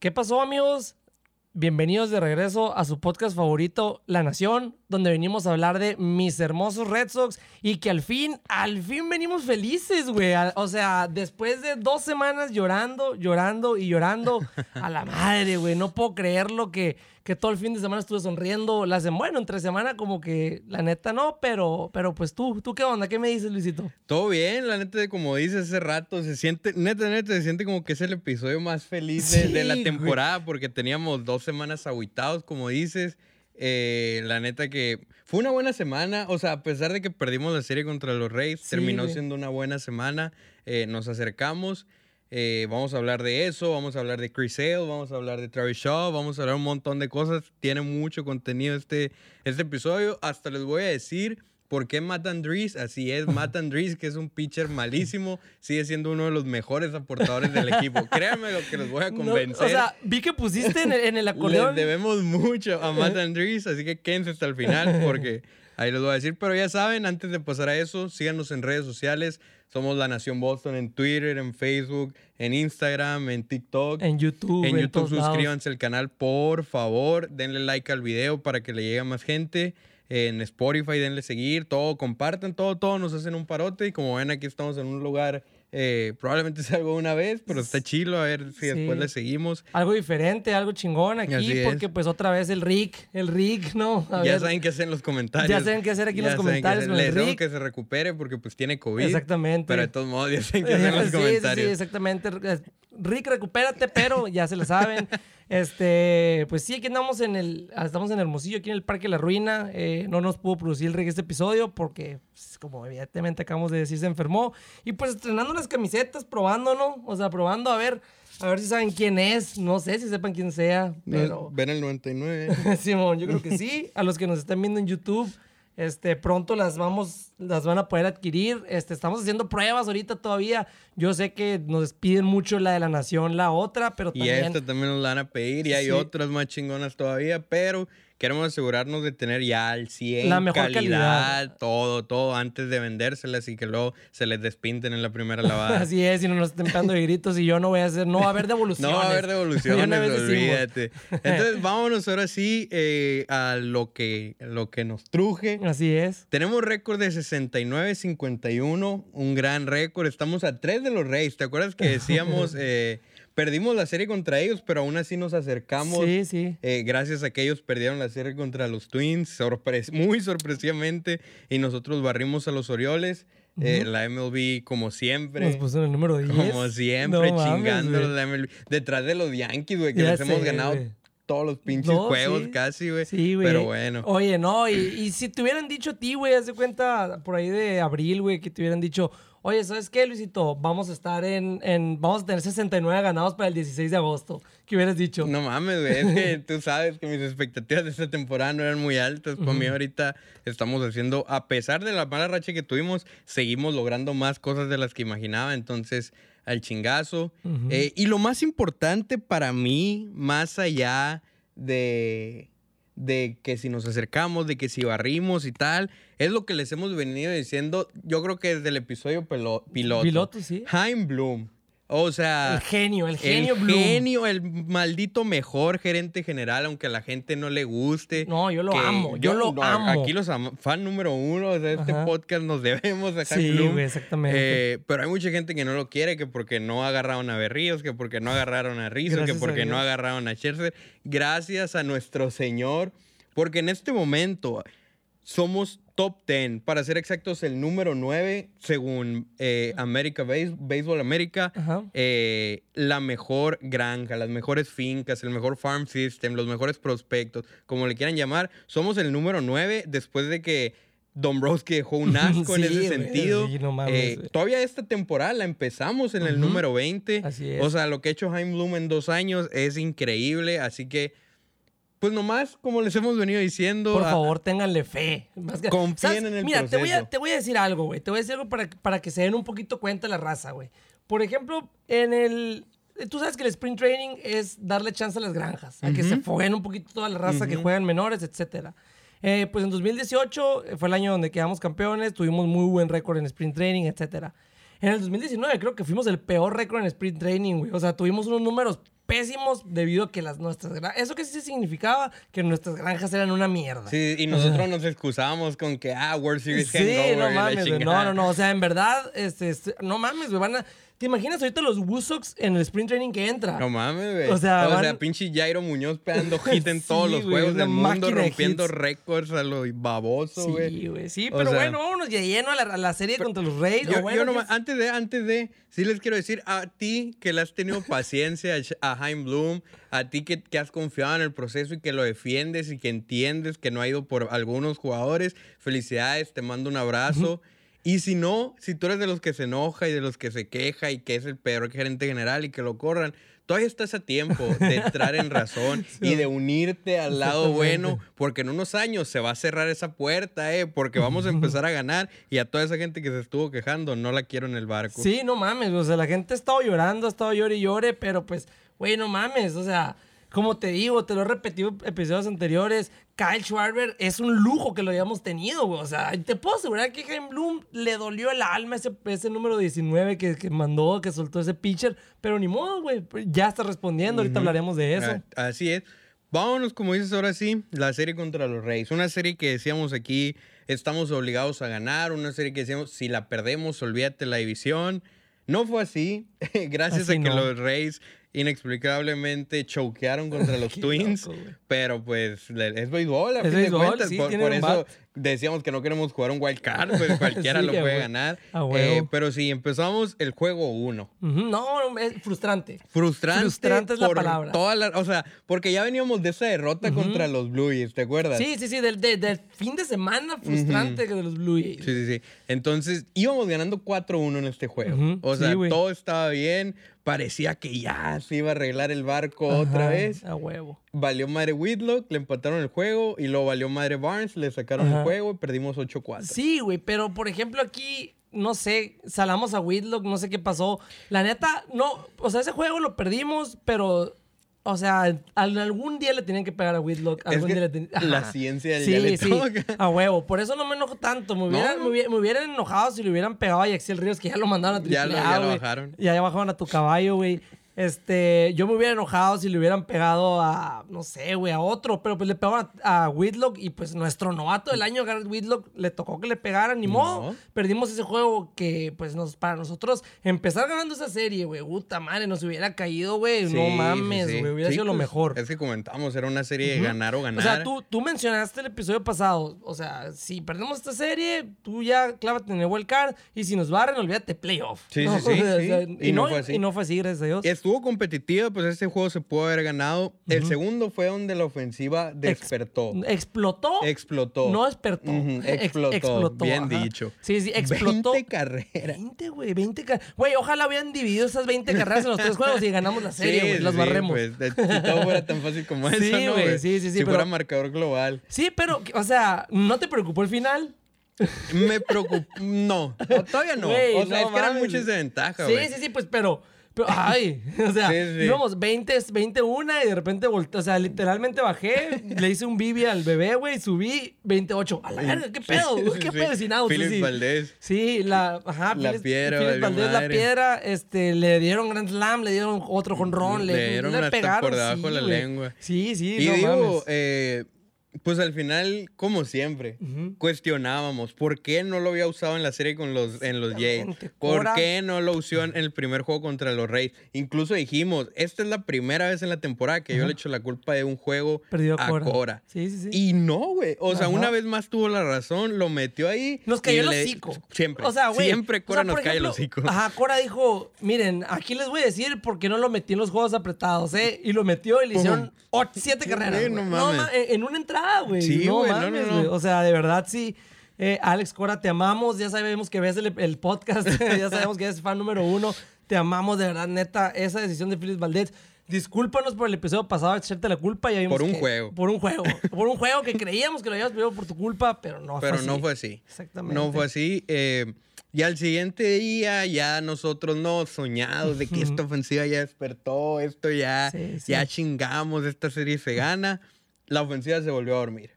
¿Qué pasó, amigos? Bienvenidos de regreso a su podcast favorito, La Nación, donde venimos a hablar de mis hermosos Red Sox y que al fin, al fin venimos felices, güey. O sea, después de dos semanas llorando, llorando y llorando, a la madre, güey. No puedo creerlo que, que todo el fin de semana estuve sonriendo. La sem- bueno, entre semana como que la neta no, pero, pero pues tú, ¿tú qué onda? ¿Qué me dices, Luisito? Todo bien, la neta, como dices hace rato, se siente, neta, neta, se siente como que es el episodio más feliz de, de la güey. temporada, porque teníamos dos semanas aguitados, como dices. Eh, la neta que fue una buena semana, o sea, a pesar de que perdimos la serie contra los Reyes, Sí, terminó güey. siendo una buena semana. Eh, nos acercamos, eh, vamos a hablar de eso, vamos a hablar de Chris Sale, vamos a hablar de Travis Shaw, vamos a hablar un montón de cosas. Tiene mucho contenido este, este episodio. Hasta les voy a decir por qué Matt Andrees. Así es, Matt Andrees, que es un pitcher malísimo, sigue siendo uno de los mejores aportadores del equipo. Créanme lo que los voy a No, convencer. o sea, vi que pusiste en el, en el Les acordeón. debemos mucho a Matt Andrees, así que quédense hasta el final porque ahí les voy a decir. Pero ya saben, antes de pasar a eso, síganos en redes sociales. Somos La Nación Boston en Twitter, en Facebook, en Instagram, en TikTok. En YouTube. En YouTube suscríbanse al canal, por favor. Denle like al video para que le llegue a más gente. En Spotify denle seguir, todo, compartan todo, todo, nos hacen un parote. Y como ven, aquí estamos en un lugar, eh, probablemente sea algo una vez, pero está chilo, a ver si Sí. después le seguimos. Algo diferente, algo chingón aquí, porque pues otra vez el Rick, el Rick, ¿no? A ya ver, saben qué hacer en los comentarios. Ya saben qué hacer aquí en los comentarios con Le el Rick. que se recupere porque pues tiene COVID. Exactamente. Pero de todos modos ya saben qué hacer en los Sí, sí, sí, comentarios. exactamente. Rick, recupérate, pero ya se lo saben. Este, pues sí, aquí andamos en el, estamos en Hermosillo, aquí en el Parque de la Ruina. Eh, no nos pudo producir el Rick este episodio porque, pues, como evidentemente acabamos de decir, se enfermó. Y pues estrenando las camisetas, probando, ¿no? O sea, probando a ver, a ver si saben quién es. No sé si sepan quién sea, pero... Ven el 99. Simón, yo creo que sí. A los que nos están viendo en YouTube, este, pronto las vamos, las van a poder adquirir. Este, estamos haciendo pruebas ahorita todavía. Yo sé que nos piden mucho la de la nación, la otra, pero Y también. esta también nos la van a pedir y hay Sí. otras más chingonas todavía, pero queremos asegurarnos de tener ya al 100 La mejor calidad. todo, todo antes de vendérselas y que luego se les despinten en la primera lavada. Así es, y no nos estén pegando de gritos y yo no voy a hacer, no va a haber devoluciones. No va a haber devoluciones, olvídate. Entonces, vámonos ahora sí eh, a lo que, lo que nos truje. Así es. Tenemos récord de 69-51, un gran récord. Estamos a tres de los Reyes. ¿Te acuerdas que decíamos, eh, perdimos la serie contra ellos, pero aún así nos acercamos? Sí, sí. eh, gracias a que ellos perdieron la serie contra los Twins, sorpres- muy sorpresivamente, y nosotros barrimos a los Orioles. Eh, la MLB, como siempre, Nos puso en el número 10. como siempre, No chingando la MLB. Detrás de los Yankees, güey, que Ya les hemos ganado todos los pinches No, juegos sí. casi, güey. Sí, güey. Pero bueno. Oye, no, y, y si te hubieran dicho a ti, güey, haz de cuenta por ahí de abril, güey, que te hubieran dicho, oye, ¿sabes qué, Luisito? Vamos a estar en, en vamos a tener 69 ganados para el 16 de agosto. ¿Qué hubieras dicho? No mames, güey. Es que tú sabes que mis expectativas de esta temporada no eran muy altas. Para mí ahorita estamos haciendo, a pesar de la mala racha que tuvimos, seguimos logrando más cosas de las que imaginaba. Entonces, al chingazo. Eh, y lo más importante para mí, más allá de, de que si nos acercamos, de que si barrimos y tal, es lo que les hemos venido diciendo, yo creo que desde el episodio pelo- piloto. Piloto, sí. Jaime Bloom. O sea... El genio, el genio el Bloom. genio, el maldito mejor gerente general, aunque a la gente no le guste. No, yo lo que amo, yo lo amo. Aquí los am- fan número uno de este Ajá. podcast nos debemos a Jaime Sí, Bloom. güey, exactamente. Eh, pero hay mucha gente que no lo quiere, que porque no agarraron a Berríos, que porque no agarraron a Rizzo, que a porque no Dios. agarraron a Scherzer. Gracias a nuestro Señor, porque en este momento somos top 10, para ser exactos, el número 9 según eh, America Base- Baseball America, Ajá. eh, la mejor granja, las mejores fincas, el mejor farm system, los mejores prospectos, como le quieran llamar. Somos el número 9 después de que Dombrowski dejó un asco en ese sentido. sí, no mames, Eh, todavía esta temporada la empezamos en el número 20. Así es. O sea, lo que ha hecho Jaime Bloom en dos años es increíble. Así que, pues nomás, como les hemos venido diciendo. Por a- favor, ténganle fe. Más que- Confíen ¿sabes? en el Mira, te voy, a, te voy a decir algo, güey. Te voy a decir algo para, para que se den un poquito cuenta la raza, güey. Por ejemplo, en el... Tú sabes que el sprint training es darle chance a las granjas, a que se foguen un poquito toda la raza que juegan menores, etcétera. Eh, pues en 2018 fue el año donde quedamos campeones, tuvimos muy buen récord en sprint training, etcétera. En el 2019 creo que fuimos el peor récord en sprint training, güey. O sea, tuvimos unos números pésimos debido a que las nuestras granjas... Eso que sí significaba que nuestras granjas eran una mierda. Sí, y nosotros nos excusábamos con que, ah, World Series Sí, no mames, güey. No, no, no. O sea, en verdad, este, este, no mames, güey. Van a... ¿Te imaginas ahorita los Woosocks en el sprint training que entra? No mames, güey. O sea, o van- sea, pinche Jairo Muñoz pegando hit en todos Sí, los juegos del mundo, de rompiendo récords a lo baboso, güey. Sí, güey. Sí, O pero sea, bueno, vámonos de lleno a la, a la serie contra los Rays. Yo, o bueno, yo nomás- ya- antes de, antes de, sí les quiero decir a ti que le has tenido paciencia a Jaime Bloom, a ti que, que has confiado en el proceso y que lo defiendes y que entiendes que no ha ido por algunos jugadores, felicidades, te mando un abrazo. Y si no, si tú eres de los que se enoja y de los que se queja y que es el peor gerente general y que lo corran, todavía estás a tiempo de entrar en razón y de unirte al lado bueno, porque en unos años se va a cerrar esa puerta, ¿eh? Porque vamos a empezar a ganar y a toda esa gente que se estuvo quejando, no la quiero en el barco. Sí, no mames, o sea, la gente ha estado llorando, ha estado llore y llore, pero pues, güey, no mames, o sea, como te digo, te lo he repetido en episodios anteriores, Kyle Schwarber es un lujo que lo hayamos tenido, güey, o sea, te puedo asegurar que Jaime Bloom le dolió el alma ese, ese número 19 que, que mandó, que soltó ese pitcher, pero ni modo, güey, ya está respondiendo, ahorita hablaremos de eso. Así es. Vámonos, como dices ahora sí, la serie contra los Reyes. Una serie que decíamos aquí, estamos obligados a ganar. Una serie que decíamos, si la perdemos, olvídate la división. No fue así. Gracias Así a que no. los Reyes inexplicablemente choquearon contra los Twins. loco, pero pues es béisbol, a Es fin de béisbol, cuentas. sí, por por eso bat. Decíamos que no queremos jugar un wild card, pues cualquiera Sí, lo puede ganar. Eh, pero sí, empezamos el juego uno. Ujú, No, no, es frustrante. Frustrante. Frustrante es la palabra. toda la- o sea, porque ya veníamos de esa derrota contra los Blue Jays, ¿te acuerdas? Sí, sí, sí, del, de- del fin de semana frustrante de los Blue Jays. Sí, sí, sí. Entonces, íbamos ganando 4-1 en este juego. O sea, sí, todo estaba bien. Parecía que ya se iba a arreglar el barco otra vez. A huevo. Valió madre Whitlock, le empataron el juego. Y luego valió madre Barnes, le sacaron Ajá. el juego y perdimos 8-4. Sí, güey, pero por ejemplo aquí, no sé, salamos a Whitlock, no sé qué pasó. La neta, no, o sea, ese juego lo perdimos, pero, o sea, al- algún día le tenían que pegar a Whitlock. Es Algún que día le la ciencia del sí, día le sí, toca. a huevo. Por eso no me enojo tanto. Me hubieran, No. me hubiera- me hubieran enojado si le hubieran pegado a Yaxiel Ríos, que ya lo mandaron a Ya triple lo- ya lo bajaron. Ya, ya bajaron a tu caballo, güey. Este, yo me hubiera enojado si le hubieran pegado a, no sé, güey, a otro, pero pues le pegaron a, a Whitlock y pues nuestro novato del año, Garrett Whitlock, le tocó que le pegaran, ni modo. No. Perdimos ese juego que, pues, nos, para nosotros empezar ganando esa serie, güey, puta madre, nos hubiera caído, güey, Sí, no mames, sí. güey, hubiera sido lo pues, mejor. Es que comentamos, era una serie de ganar o ganar. O sea, tú, tú mencionaste el episodio pasado. O sea, si perdemos esta serie, tú ya clávate en el wild card. Y si nos barren, olvídate playoff. Sí, ¿no? sí, sí, O sea, y, Y no no, fue así. y no fue así, gracias a Dios. Estuvo competitiva, pues este juego se pudo haber ganado. El segundo fue donde la ofensiva despertó. Explotó. Explotó. No despertó. Ujú, Ex- explotó. Bien ajá. dicho. Sí, sí, explotó. 20 carreras. 20, güey, 20 carreras. Güey, ojalá hubieran dividido esas 20 carreras en los tres juegos y ganamos la serie, güey. Sí, los sí, barremos. pues, si todo fuera tan fácil como eso, ¿no, güey, sí, sí, sí, Si pero- fuera marcador global. Sí, pero, o sea, ¿no te preocupó el final? Me preocupa. No, todavía no. O sea, no es que eran muchas desventajas, Sí, sí, sí, pues, pero. Pero ay, o sea, Sí, sí. íbamos 20, 21 y de repente volteé. O sea, literalmente bajé, le hice un bibi al bebé, güey, subí 28. A la verga, ¿qué pedo? Sí, ¿Qué pedo sin out? Phillips sí. Valdés. Sí, la, ajá, La Phillips- piedra, valió Valdés, la piedra, este, le dieron Grand Slam, le dieron otro jonrón, le, Le dieron hasta pegaron. por debajo la lengua. Sí, sí, Y no digo, mames. eh, pues al final, como siempre, cuestionábamos por qué no lo había usado en la serie con los, en los Jays. ¿Por qué no lo usó en el primer juego contra los Reyes? Incluso dijimos, esta es la primera vez en la temporada que yo le echo la culpa de un juego Perdió a Cora. Cora. Sí, sí, sí. Y no, güey. O sea, una vez más tuvo la razón, lo metió ahí. Nos cayó el le- hocico. Siempre. O sea, güey. Siempre o Cora sea, nos cae el hocico. Ajá, Cora dijo: Miren, aquí les voy a decir por qué no lo metí en los juegos apretados, ¿eh? Y lo metió y le hicieron ocho, siete carreras. Sí, güey. no no mames. en una entrada, güey. Sí, no güey, no, mames, no, no. O sea, de verdad, sí. Eh, Alex Cora, te amamos. Ya sabemos que ves el, el podcast. ya sabemos que eres fan número uno. Te amamos, de verdad, neta. Esa decisión de Félix Valdés. Discúlpanos por el episodio pasado de echarte la culpa. Ya vimos Por un que- juego. Por un juego. por un juego que creíamos que lo habíamos perdido por tu culpa, pero no Pero fue no así. fue así. Exactamente. No fue así. eh, y al siguiente día ya nosotros no soñados de que esta ofensiva ya despertó, esto ya, Sí, sí. ya chingamos, esta serie se gana. La ofensiva se volvió a dormir.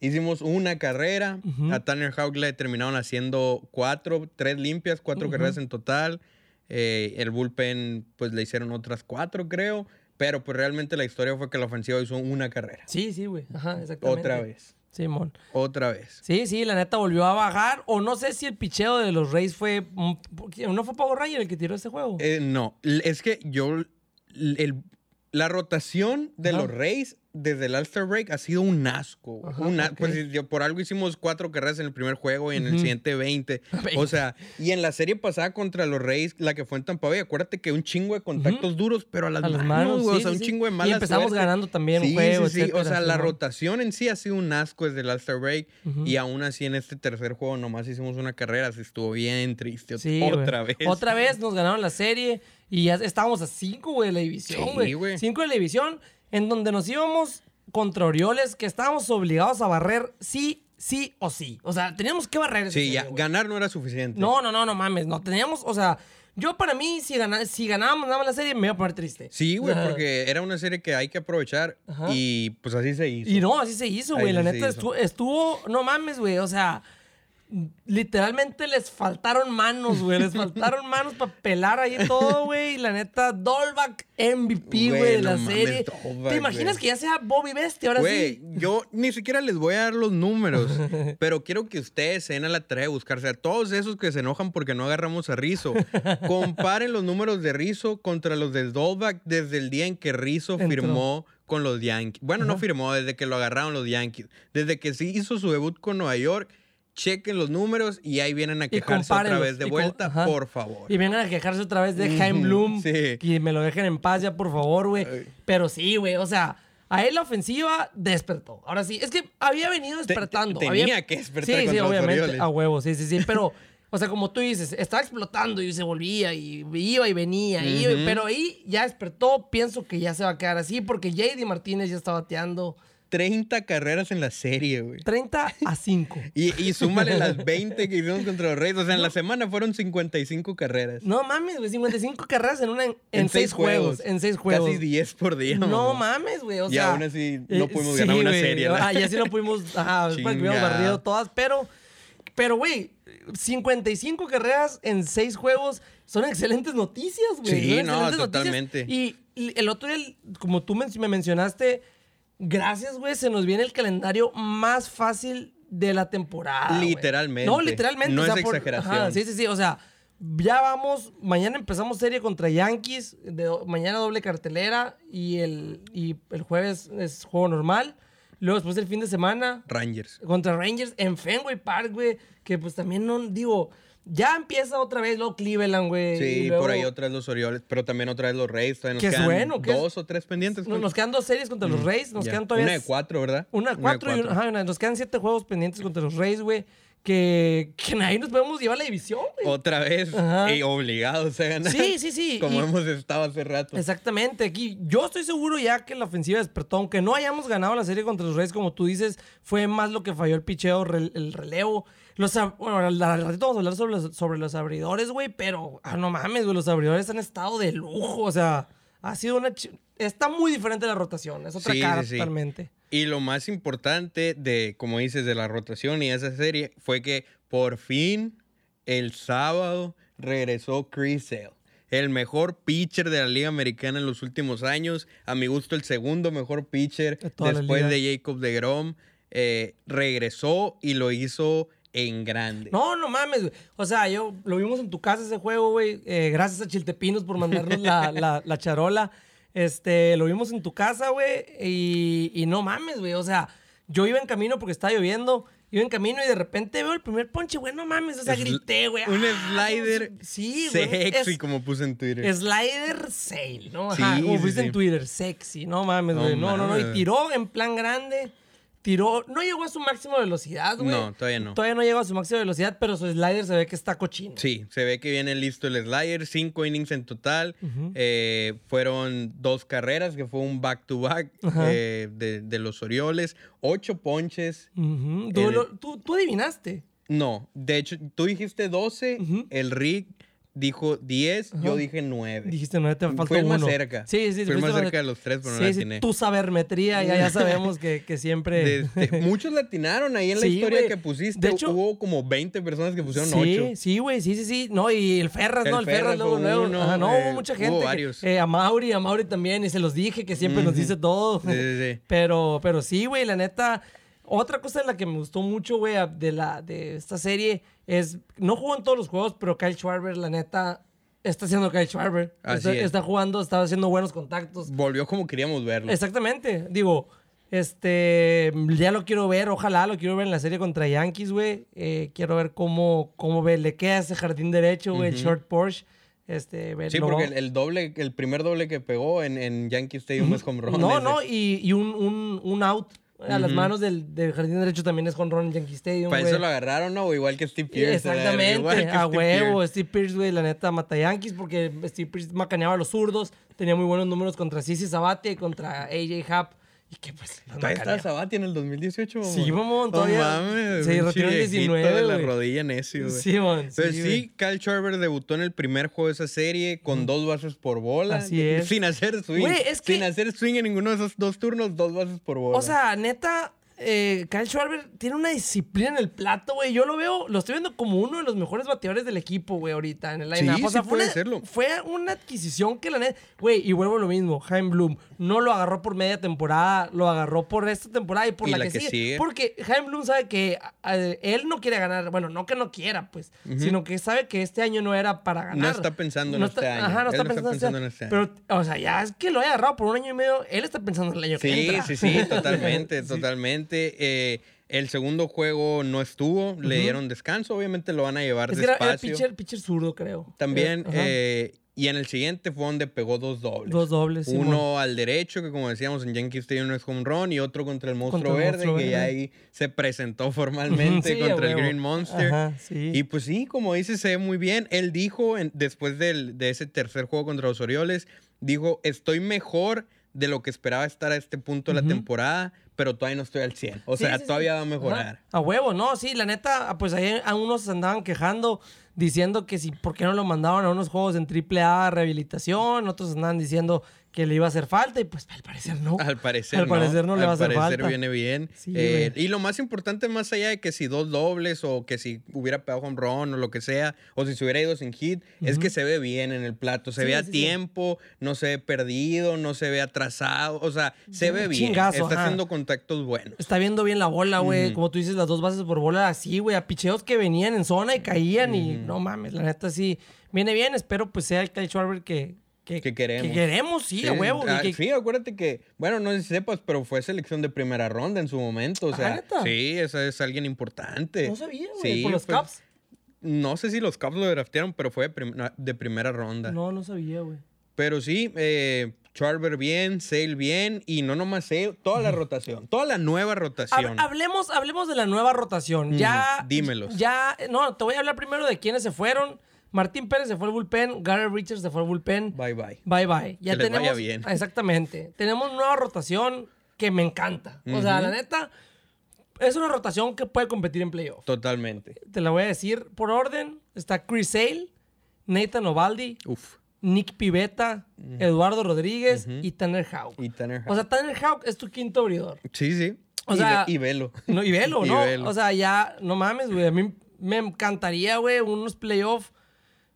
hicimos una carrera. A Tanner Houck le terminaron haciendo cuatro, tres limpias, cuatro carreras en total. Eh, el bullpen, pues le hicieron otras cuatro, creo. Pero pues realmente la historia fue que la ofensiva hizo una carrera. Sí, sí, güey. Ajá, exactamente. Otra vez. Simón. Otra vez. Sí, sí, la neta volvió a bajar. O no sé si el picheo de los Rays fue. ¿No fue Power Ranger el que tiró este juego? Eh, no, es que yo. El, la rotación de los Rays desde el All-Star Break ha sido un asco. Pues por algo hicimos cuatro carreras en el primer juego y en el siguiente 20. O sea, y en la serie pasada contra los Rays, la que fue en Tampa Bay, acuérdate que un chingo de contactos duros, pero a las, manos, o sea, un chingo de malas Y empezamos ganando también un juego, sí, O sea, la rotación en sí ha sido un asco desde el All-Star Break y aún así en este tercer juego nomás hicimos una carrera, se estuvo bien triste otra vez. Otra vez nos ganaron la serie y ya estábamos a cinco, güey, de la división, güey. cinco de la división en donde nos íbamos contra Orioles, que estábamos obligados a barrer sí, sí o sí. O sea, teníamos que barrer. Sí, ya, ganar no era suficiente. No, no, no, no mames. No teníamos, o sea, yo para mí, si, si ganábamos nada la serie, me iba a poner triste. Sí, güey, porque era una serie que hay que aprovechar y pues así se hizo. Y no, así se hizo, güey. La neta estuvo, no mames, güey. O sea, literalmente les faltaron manos, güey. Les faltaron manos para pelar ahí todo, güey. Y la neta, Dolbach MVP, güey, de la serie. ¿Te imaginas que ya sea Bobby Bestia ahora sí? yo ni siquiera les voy a dar los números, pero quiero que ustedes se den a la tarea de buscarse a todos esos que se enojan porque no agarramos a Rizzo. Comparen los números de Rizzo contra los de Dolbach desde el día en que Rizzo firmó con los Yankees. Bueno, no firmó, desde que lo agarraron los Yankees. Desde que sí hizo su debut con Nueva York chequen los números y ahí vienen a quejarse otra vez de vuelta, por favor. Y vienen a quejarse otra vez de Jaime Bloom. Sí. Y me lo dejen en paz ya, por favor, güey. Pero sí, güey, o sea, a él la ofensiva despertó. Ahora sí, es que había venido despertando. tenía que despertar. Sí, sí, obviamente, a huevo, sí, sí, sí. Pero, o sea, como tú dices, estaba explotando y se volvía y iba y venía. pero ahí ya despertó. Pienso que ya se va a quedar así porque JD Martínez ya está bateando. 30 carreras en la serie, güey. 30 a 5. y, y súmale las 20 que hicimos contra los Reyes. O sea, en la semana fueron 55 carreras. No mames, güey. 55 carreras en, una, en, 6 juegos. En 6 juegos. Casi 10 por día. No mames, güey. O sea, y aún así no pudimos ganar una serie. Ah, y así no pudimos. Ajá, después hubiéramos barrido todas. Pero, pero, güey, 55 carreras en 6 juegos son excelentes noticias, güey. Sí, no, totalmente. Y el otro día, como tú me mencionaste gracias, güey, se nos viene el calendario más fácil de la temporada. Literalmente. No, literalmente. No es exageración. sí, sí, sí. O sea, ya vamos. Mañana empezamos serie contra Yankees. mañana doble cartelera. Y el, y el jueves es juego normal. Luego, después del fin de semana. Rangers. Contra Rangers en Fenway Park, güey. Que pues también no. Digo ya empieza otra vez luego Cleveland, güey. Sí, por ahí otra vez los Orioles, pero también otra vez los Rays. Todavía nos quedan es bueno, dos o tres pendientes. Nos, quedan dos series contra los Rays. Nos quedan todavía. Una de cuatro, ¿verdad? Una de cuatro, y ajá, nos quedan siete juegos pendientes contra los Rays, güey. Que, que ahí nos podemos llevar la división, güey. Otra vez. Y obligados a ganar. Sí, sí, sí. Como hemos estado hace rato. Exactamente. Aquí yo estoy seguro ya que la ofensiva despertó. Aunque no hayamos ganado la serie contra los Rays, como tú dices, fue más lo que falló el picheo, el relevo. Los, bueno, al ratito vamos a hablar sobre los, sobre los abridores, güey, pero ah, no mames, güey, los abridores han estado de lujo, o sea, ha sido una... Está muy diferente la rotación, es otra cara totalmente. Y lo más importante de, como dices, de la rotación y esa serie fue que por fin el sábado regresó Chris Sale. El mejor pitcher de la Liga Americana en los últimos años. A mi gusto, el segundo mejor pitcher después de Jacob de Grom. Eh, regresó y lo hizo en grande. No, no mames, güey. O sea, yo lo vimos en tu casa ese juego, güey. Eh, gracias a Chiltepinos por mandarnos la, la, charola. Este, lo vimos en tu casa, güey. Y, y no mames, güey. O sea, yo iba en camino porque estaba lloviendo. Iba en camino y de repente veo el primer ponche, güey, no mames, o sea, grité, güey. Un ah, slider sí, sexy, como puse en Twitter. Slider sale, ¿no? Ajá, como puse en Twitter, sexy, no mames, güey. no, no, no, y tiró en plan grande tiró, no llegó a su máxima velocidad, güey. No, todavía no. Todavía no llegó a su máxima velocidad, pero su slider se ve que está cochino. Sí, se ve que viene listo el slider, cinco innings en total. Eh, fueron dos carreras, que fue un back-to-back eh, de, los Orioles, ocho ponches. ¿Tú, adivinaste? No, de hecho, tú dijiste 12, el Rick dijo 10, yo dije 9. Dijiste, no, te faltó Fue el más uno. cerca. Sí, sí, fuiste más cerca de los tres, pero no sí, la sí, atiné. tu sabermetría, ya, ya sabemos que, que siempre... Muchos le atinaron ahí en la Sí, historia güey. que pusiste. De hecho- hubo como 20 personas que pusieron Sí, 8. sí, güey, sí, sí, sí. No, y el Ferras, El ¿no? El Ferras, Ferras luego, luego. uno, Ajá, no, eh, hubo mucha hubo gente. que- varios. eh, a Mauri, a Mauri también, y se los dije que siempre nos Ujú. dice todo. Sí, sí, sí. Pero, pero sí, güey, la neta. Otra cosa en la que me gustó mucho, güey, de, la, de esta serie es. No jugó en todos los juegos, pero Kyle Schwarber, la neta, está haciendo Kyle Schwarber. Así está, es. está jugando, está haciendo buenos contactos. Volvió como queríamos verlo. Exactamente. Digo, este. Ya lo quiero ver, ojalá lo quiero ver en la serie contra Yankees, güey. Eh, quiero ver cómo, cómo ve, le queda ese jardín derecho, güey, el Ujú. short Porsche. Este, ver- Sí, lo porque el, el doble, el primer doble que pegó en, en Yankee Stadium es home run. No, ese. no, y, y un, un, un out a las manos del, del jardín derecho también es con Ron en Yankee Stadium. Para eso lo agarraron, ¿no? Igual que Steve Pierce. Exactamente, a huevo. Pierce. Steve Pierce, güey, la neta mata Yankees porque Steve Pierce macaneaba a los zurdos, tenía muy buenos números contra Sisi Sabatia y contra AJ Happ. Y que pues. los Todavía estaba Sabati en el 2018, mamón. Sí, mamón, todavía- No mames, se retiró en viejito 19, de la güey. rodilla necio, güey. Sí, man. Pero sí, sí, Schwarber debutó en el primer juego de esa serie con dos bases por bola. Así es. Sin hacer swing. Güey, es que- Sin hacer swing en ninguno de esos dos turnos, dos bases por bola. O sea, neta, eh, Kyle Schwarber tiene una disciplina en el plato, güey. Yo lo veo, lo estoy viendo como uno de los mejores bateadores del equipo, güey, ahorita en el Sí. O sea, sí fue, puede una, serlo. fue una adquisición que la neta. Güey, y vuelvo a lo mismo. Jaime Bloom no lo agarró por media temporada, lo agarró por esta temporada y por Y la, la que, que sigue. sigue. Porque Jaime Bloom sabe que a- él no quiere ganar. Bueno, no que no quiera, pues, sino que sabe que este año no era para ganar. No está pensando en este año. Ajá, no Él está no está pensando, en este año. Pero, o sea, ya es que lo haya agarrado por un año y medio, él está pensando en el año que Sí, entra. sí, sí, totalmente, Sí. Eh, el segundo juego no estuvo, le dieron descanso, obviamente lo van a llevar Es que era, despacio. pitcher, pitcher zurdo, creo. También, Eh, eh, y en el siguiente fue donde pegó dos dobles. Dos dobles, sí, Uno al derecho, que como decíamos en Yankee Stadium no es home run, y otro contra el monstruo Contra el verde, Monstruo que ya ahí se presentó formalmente Sí, contra el. Green Monster. Ajá, sí. Y pues sí, como dice, se ve muy bien. Él dijo, en- después del- de ese tercer juego contra los Orioles, dijo, estoy mejor de lo que esperaba estar a este punto de la temporada, pero todavía no estoy al 100. O Sí, sea, sí, sí. todavía va a Ajá. mejorar. A huevo, no, sí, la neta, pues ahí a unos se andaban quejando diciendo que si, ¿por qué no lo mandaban a unos juegos en AAA rehabilitación? Otros andaban diciendo que le iba a hacer falta y pues al parecer no. Al parecer Al no. parecer no le Al va a hacer parecer falta. viene bien. Sí, Eh, y lo más importante, más allá de que si dos dobles o que si hubiera pegado home run o lo que sea, o si se hubiera ido sin hit, es que se ve bien en el plato. Se Sí, ve a sí, tiempo, no se ve perdido, no se ve atrasado. O sea, se ve bien. chingazo, Está ajá. haciendo contactos buenos. Está viendo bien la bola, güey. Como tú dices, las dos bases por bola así, güey. A picheos que venían en zona y caían y no mames, la neta sí. Viene bien, espero pues sea el Kyle Schwarber que, que, Que queremos. Que queremos, sí, a huevo. ah, que- sí, acuérdate que, bueno, no sé si sepas, pero fue selección de primera ronda en su momento. O Ah, sea, sí, esa es alguien importante. No sabía, güey. Sí, por los Caps. No sé si los Caps lo draftearon, pero fue de, prim- de primera ronda. No, no sabía, güey. Pero sí, eh, Charver bien, Sale bien, y no nomás Sale, toda la rotación, toda la nueva rotación. hablemos, hablemos de la nueva rotación. Ya. Dímelos. Ya. No, te voy a hablar primero de quiénes se fueron. Martín Pérez se fue al bullpen. Gary Richards se fue al bullpen. Bye bye. Bye bye. Ya Que les tenemos. vaya bien. Exactamente. Tenemos nueva rotación que me encanta. O sea, la neta, es una rotación que puede competir en playoff. Totalmente. Te la voy a decir por orden. Está Chris Sale, Nathan Ovaldi, Uf. Nick Pivetta, Eduardo Rodríguez y Tanner Houck. Y Tanner O sea, Tanner Houck es tu quinto abridor. sí, sí. o Y sea- y velo. No, y velo, Y ¿no? velo. O sea, ya, no mames, güey. A mí me encantaría, güey, unos playoffs.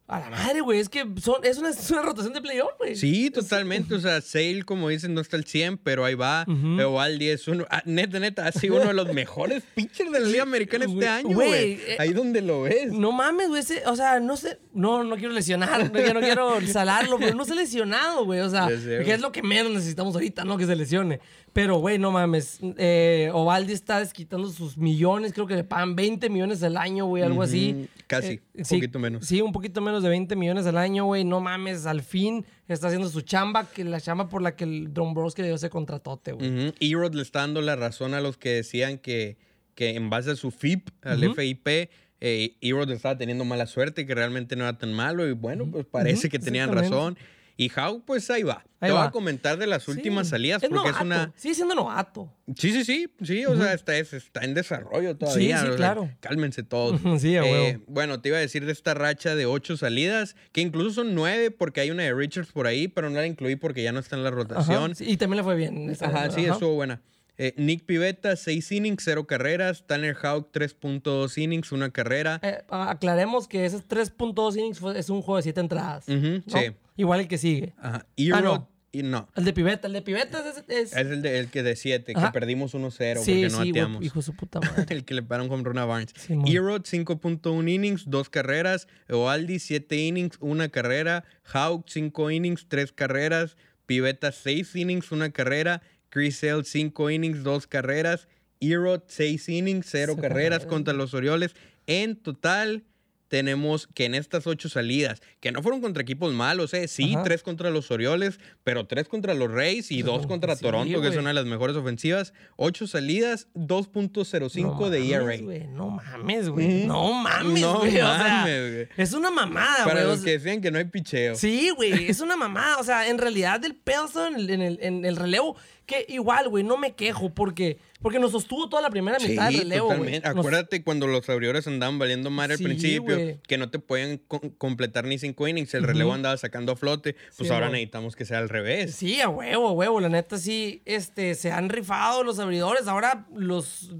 A la madre, güey. Es que son, es, una, es una rotación de playoff, güey. Sí, totalmente. O sea, Sale, como dicen, no está al 100, pero ahí va. Ujú. Eovaldi es uno. ah, neta, neta, ha sido uno de los mejores pitchers de la Liga Americana este año, güey, eh, Ahí donde lo ves. No mames, güey. O sea, no sé. No, no quiero lesionar. No, no quiero salarlo, pero no se ha lesionado, güey. O sea, que es lo que menos necesitamos ahorita, ¿no? Que se lesione. Pero, güey, no mames. Eh, Ovaldi está desquitando sus millones. Creo que le pagan 20 millones al año, güey, algo así. Casi, Eh, un sí, poquito menos. Sí, un poquito menos de 20 millones al año, güey. No mames, al fin está haciendo su chamba, que la chamba por la que el Dombrowski le dio ese contratote, güey. Ujú. Erod le está dando la razón a los que decían que, que en base a su FIP, al Ujú. FIP, eh, Erod estaba teniendo mala suerte, que realmente no era tan malo. Y bueno, pues parece que tenían razón. Y Hawk, pues ahí va. Ahí Te voy va. a comentar de las últimas Sí. salidas Es porque novato. es una. Sigue siendo novato. Sí, sí, sí, sí, o sea, está, es- está en desarrollo todavía. sí, o sea, claro. Cálmense todos. Sí, a Eh, bueno, te iba a decir de esta racha de ocho salidas, que incluso son nueve porque hay una de Richards por ahí, pero no la incluí porque ya no está en la Ajá, rotación. sí, y también le fue bien. Ajá, vez, sí, estuvo buena. Eh, Nick Pivetta, 6 innings, 0 carreras. Tanner Houck, 3.2 innings, una carrera. Eh, aclaremos que esos 3.2 innings fue- es un juego de 7 entradas. Ujú, ¿no? sí. Igual el que sigue. Ajá. Ah, no. y no. El de Piveta, el de Piveta es... es- Es el, de, el que de 7, que perdimos 1-0 sí, porque no sí, güey, bateamos. hijo de su puta madre. el que le pararon con Rona Barnes. Erod, 5.1 innings, 2 carreras. Oaldi, 7 innings, 1 carrera. Houck, 5 innings, 3 carreras. Pivetta, 6 innings, 1 carrera. Chris Sale, 5 innings, 2 carreras. Erod, 6 innings, 0 Cero carreras contra los Orioles. En total, tenemos que en estas 8 salidas, que no fueron contra equipos malos, ¿eh? Sí, Ajá. 3 contra los Orioles, pero 3 contra los Reyes y 2 contra Sí, Toronto, que es una de las mejores ofensivas. 8 salidas, 2.05 de ERA. mames, güey, No mames, güey. No mames, No o sea, mames, güey. es una mamada, Para güey. o los que decían que no hay picheo. Sí, güey, es una mamada. O sea, en realidad el pedo está en el, en el, en el relevo, que igual, güey, no me quejo porque, porque nos sostuvo toda la primera mitad del relevo, güey. Nos- Acuérdate cuando los abridores andaban valiendo madre al Sí, principio, que no te co- completar ni cinco innings, el relevo andaba sacando a flote, pues Sí, ahora necesitamos que sea al revés. Sí, a huevo, a huevo. La neta sí, este, se han rifado los abridores. Ahora los...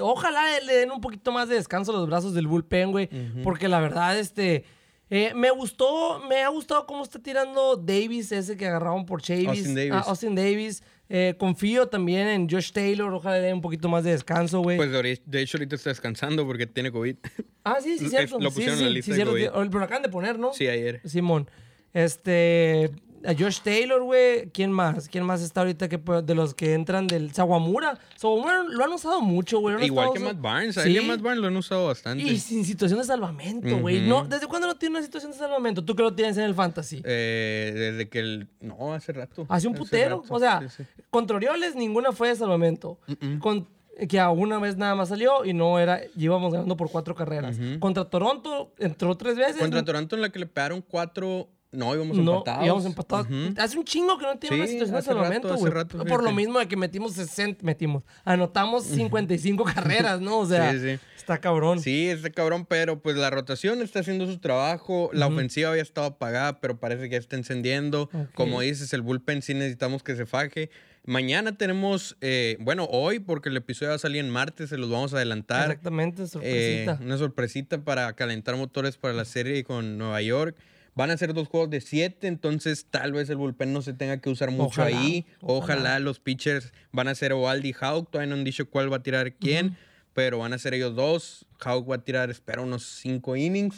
Ojalá le den un poquito más de descanso a los brazos del bullpen, güey. Porque la verdad, este... eh, me gustó, me ha gustado cómo está tirando Davis, ese que agarraron por Chavis. Austin Davis. Ah, Austin Davis. Eh, confío también en Josh Taylor. Ojalá le den un poquito más de descanso, güey. Pues de de hecho ahorita está descansando porque tiene COVID. ah, sí, sí, cierto. lo Sí, pusieron en sí, la sí, lista de cierto, COVID. sí. Pero lo acaban de poner, ¿no? Sí, ayer. Simón. Este. A Josh Taylor, güey. ¿Quién más? ¿Quién más está ahorita que de los que entran del Sawamura? Sawamura lo han usado mucho, güey. Igual que Matt Barnes. A Sí. él y a Matt Barnes lo han usado bastante. Y sin situación de salvamento, güey. No, ¿Desde cuándo no tiene una situación de salvamento? Tú que lo tienes en el fantasy. Eh, desde que el... No, hace rato. Hace un putero. rato, O sea, sí, sí. contra Orioles ninguna fue de salvamento. Con- que a una vez nada más salió y no era. Íbamos ganando por cuatro carreras. Contra Toronto entró tres veces. Contra Toronto en la que le pegaron cuatro... No, íbamos No, empatados. íbamos empatados. Ujú. Hace un chingo que no tiene una Sí, situación rato, salvamento, hace güey. Por lo mismo de que metimos 60, metimos, anotamos 55 carreras, ¿no? O sea, Sí, sí. está cabrón. Sí, este cabrón, pero pues la rotación está haciendo su trabajo. La ofensiva había estado apagada, pero parece que ya está encendiendo. Como dices, el bullpen sí necesitamos que se faje. Mañana tenemos, eh, bueno, hoy, porque el episodio va a salir en martes, se los vamos a adelantar. Exactamente, Eh, sorpresita. una sorpresita para calentar motores para la serie con Nueva York. Van a ser dos juegos de siete, entonces tal vez el bullpen no se tenga que usar mucho Ojalá, ahí. Ojalá. ojalá. los pitchers van a ser Ovaldi y Houck. Todavía no han dicho cuál va a tirar quién, pero van a ser ellos dos. Houck va a tirar, espero, unos cinco innings.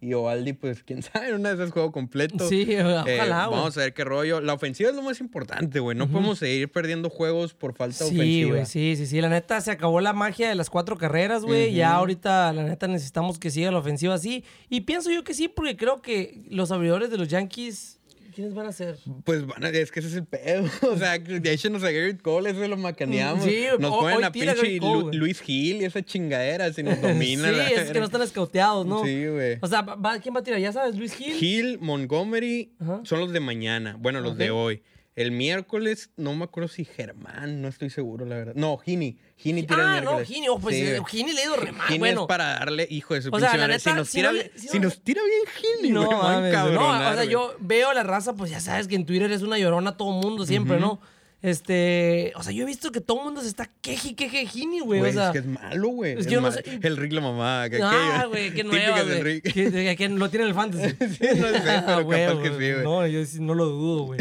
Y Ovaldi, pues quién sabe, una de esas juego completo. Sí, Eh, ojalá, güey. Vamos a ver qué rollo. La ofensiva es lo más importante, güey. No podemos seguir perdiendo juegos por falta de Sí, ofensiva. güey, sí, sí, sí. La neta se acabó la magia de las cuatro carreras, güey. Ya ahorita, la neta, necesitamos que siga la ofensiva así. Y pienso yo que sí, porque creo que los abridores de los Yankees, ¿quiénes van a ser? Pues van a, es que ese es el pedo. O sea, de hecho nos a Garrett Cole, eso lo macaneamos. Sí, nos ponen hoy a pinche Lu-. Luis Gil y esa chingadera si nos domina. sí, la es que no están escauteados, ¿no? Sí, güey. O sea, va- ¿quién va a tirar? ¿Ya sabes? ¿Luis Gil? Gil, Montgomery Ajá. son los de mañana. Bueno, los de hoy. El miércoles, no me acuerdo si Germán, no estoy seguro, la verdad. No, Gini. Gini tira el Ah, no, miércoles. Gini, oh, pues Sí. Gini le ha ido re mal. Gini bueno, es para darle, hijo de su O pinche sea, la madre, neta, si nos si tira no bien, si si no- nos tira bien Gini, no, güey, mames, no, o sea, yo veo la raza, pues ya sabes que en Twitter es una llorona todo mundo siempre, ¿no? Este, o sea, yo he visto que todo el mundo se está queje, queje, Gini, güey. Güey, O sea, es que es malo, güey. es Es que yo no ma- sé- El Rick la mamá. Que ah, güey, qué nueva, del. Rick. Que, que- que lo tiene el fantasy. Sí, no sé, pero Ah, capaz que sí, güey. No, yo no lo dudo, güey.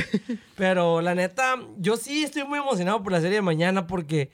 Pero la neta, yo sí estoy muy emocionado por la serie de mañana porque,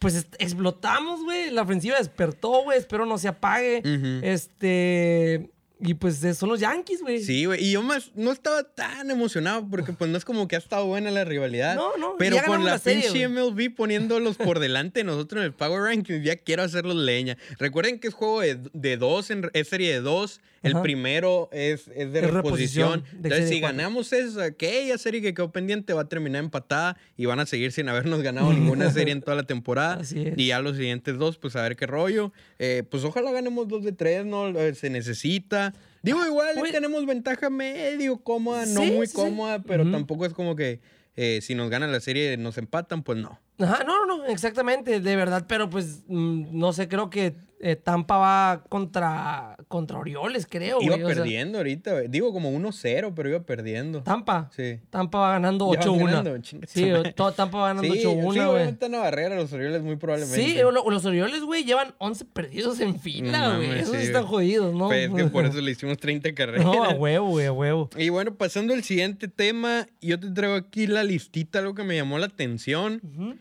pues, explotamos, güey. La ofensiva despertó, güey. Espero no se apague. Este. Y pues son los Yankees, güey. Sí, güey. Y yo más no estaba tan emocionado porque pues no es como que ha estado buena la rivalidad. No, no, Pero ya con la, la serie, pinche MLB poniéndolos por delante de nosotros en el Power Rankings, ya quiero hacerlos leña. Recuerden que es juego de, de dos, en- es serie de dos. El primero es, es de Es reposición. reposición de Entonces, si ganamos esa, aquella serie que quedó pendiente va a terminar empatada y van a seguir sin habernos ganado ninguna serie en toda la temporada. Así es. Y ya los siguientes dos, pues a ver qué rollo. Eh, pues ojalá ganemos dos de tres, ¿no? Eh, Se necesita. Digo, igual Güey. tenemos ventaja medio cómoda, no Sí, muy sí, sí. cómoda, pero tampoco es como que eh, si nos ganan la serie nos empatan, pues no. Ajá, no, no, no, exactamente, de verdad, pero pues mm, no sé, creo que eh, Tampa va contra, contra Orioles, creo, Iba güey. o sea, perdiendo ahorita, güey. digo como 1-0, pero iba perdiendo. Tampa. Sí. Tampa va ganando Ya van 8-1. ganando, chinga Sí, todo Tampa va ganando Sí, sí, 8-1, güey. obviamente una barrera los Orioles muy probablemente. Sí, lo- los Orioles, güey, llevan 11 perdidos en fila, No güey. mames, Esos sí, están jodidos, ¿no? Pues es que por eso le hicimos 30 carreras. No, a huevo, güey, a huevo. Y bueno, pasando al siguiente tema, yo te traigo aquí la listita, algo que me llamó la atención. Ujú.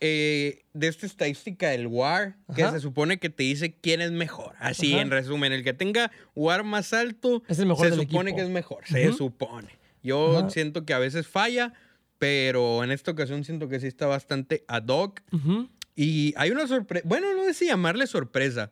Eh, de esta estadística del WAR, que se supone que te dice quién es mejor. Así, Ajá. en resumen, el que tenga WAR más alto, Es el mejor se supone equipo. que es mejor, se supone. Yo Ajá. siento que a veces falla, pero en esta ocasión siento que sí está bastante ad hoc. Y hay una sorpresa, bueno, no sé si llamarle sorpresa.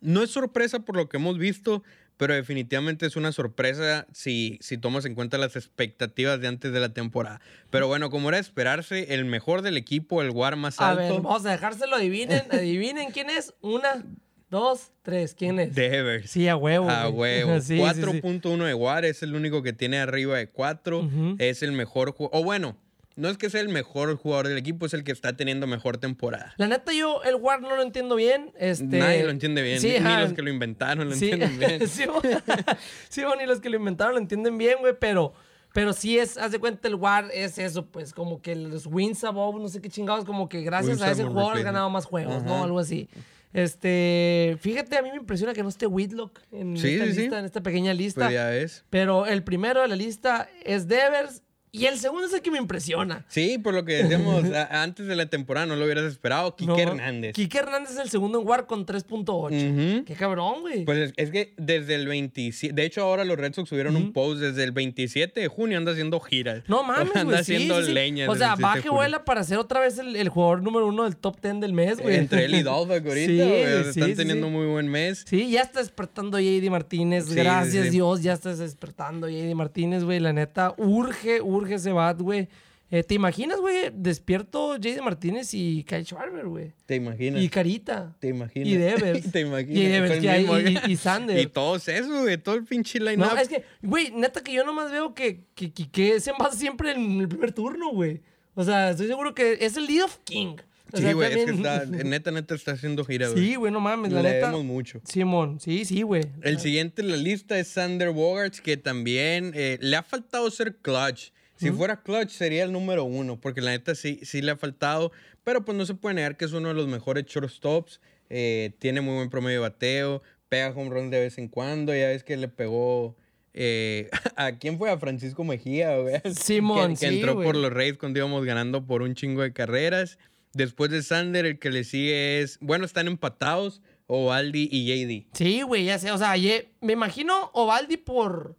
No es sorpresa por lo que hemos visto, pero definitivamente es una sorpresa si, si tomas en cuenta las expectativas de antes de la temporada. Pero bueno, como era de esperarse, el mejor del equipo, el WAR más A alto, ver, vamos a dejárselo, adivinen, adivinen quién es. Una, dos, tres, ¿quién es? Devers. Sí, a huevo. A huevo. Sí, sí, sí. 4.1 de WAR es el único que tiene arriba de 4. Ujú. Es el mejor jugador. O bueno, no es que sea el mejor jugador del equipo, es el que está teniendo mejor temporada. La neta, yo el WAR no lo entiendo bien. Este... Nadie lo entiende bien. Sí, ni, los que lo inventaron lo sí, entienden bien. sí, bo- sí, bo, ni los que lo inventaron lo entienden bien, güey, pero, pero sí es, haz de cuenta, el WAR es eso, pues, como que los wins above, no sé qué chingados, como que gracias Wins a ese jugador has ganado más juegos, ¿no? Algo así. Este, fíjate, a mí me impresiona que no esté Whitlock en, Sí, esta, sí, sí. lista, en esta pequeña lista. Pues ya ves. Pero el primero de la lista es Devers y el segundo es el que me impresiona. Sí, por lo que decíamos antes de la temporada, no lo hubieras esperado. Quique No, Hernández. Quique Hernández es el segundo en WAR con 3.8. Ujú. Qué cabrón, güey. Pues es, es que desde el 27, de hecho ahora los Red Sox subieron un post desde el 27 de junio anda haciendo giras. No mames, Anda güey. Sí, haciendo sí, leña. O sea, el 7 va que vuela para ser otra vez el, el jugador número uno del top 10 del mes, güey. Entre él y Dolphins ahorita, Sí, están teniendo muy buen mes. Sí, ya está despertando JD Martínez. Gracias. Dios, ya está despertando JD Martínez, güey. La neta, urge, urge ese bat, güey. Eh, ¿Te imaginas, güey? Despierto JD Martínez y Kyle Schwarber, güey. ¿Te imaginas? Y Carita. ¿Te imaginas? Y Devers. ¿Te imaginas? Y Devers, Con que hay- mismo- y- y Sander. Y todos esos, güey, todo el pinche No, line-up. es que, güey, neta que yo nomás veo que, que, que, que se envasa siempre en el primer turno, güey. O sea, estoy seguro que es el lead of king. O Sí, güey, es que está, neta, neta está haciendo gira, güey. Sí, güey, no mames, la Le neta. debemos mucho. Simón, sí, sí, güey. El siguiente en la lista es Sander Bogarts, que también eh, le ha faltado ser clutch. Si fuera clutch sería el número uno, porque la neta sí, sí le ha faltado. Pero pues no se puede negar que es uno de los mejores shortstops. eh, tiene muy buen promedio de bateo, pega home runs de vez en cuando. Ya ves que le pegó... eh, ¿A quién fue? A Francisco Mejía, güey. Simón, que, que sí, entró por los Reyes cuando íbamos ganando por un chingo de carreras. Después de Sander, el que le sigue es... Bueno, están empatados. Ovaldi y JD. Sí, güey, ya sé. O sea, ye- me imagino Ovaldi por,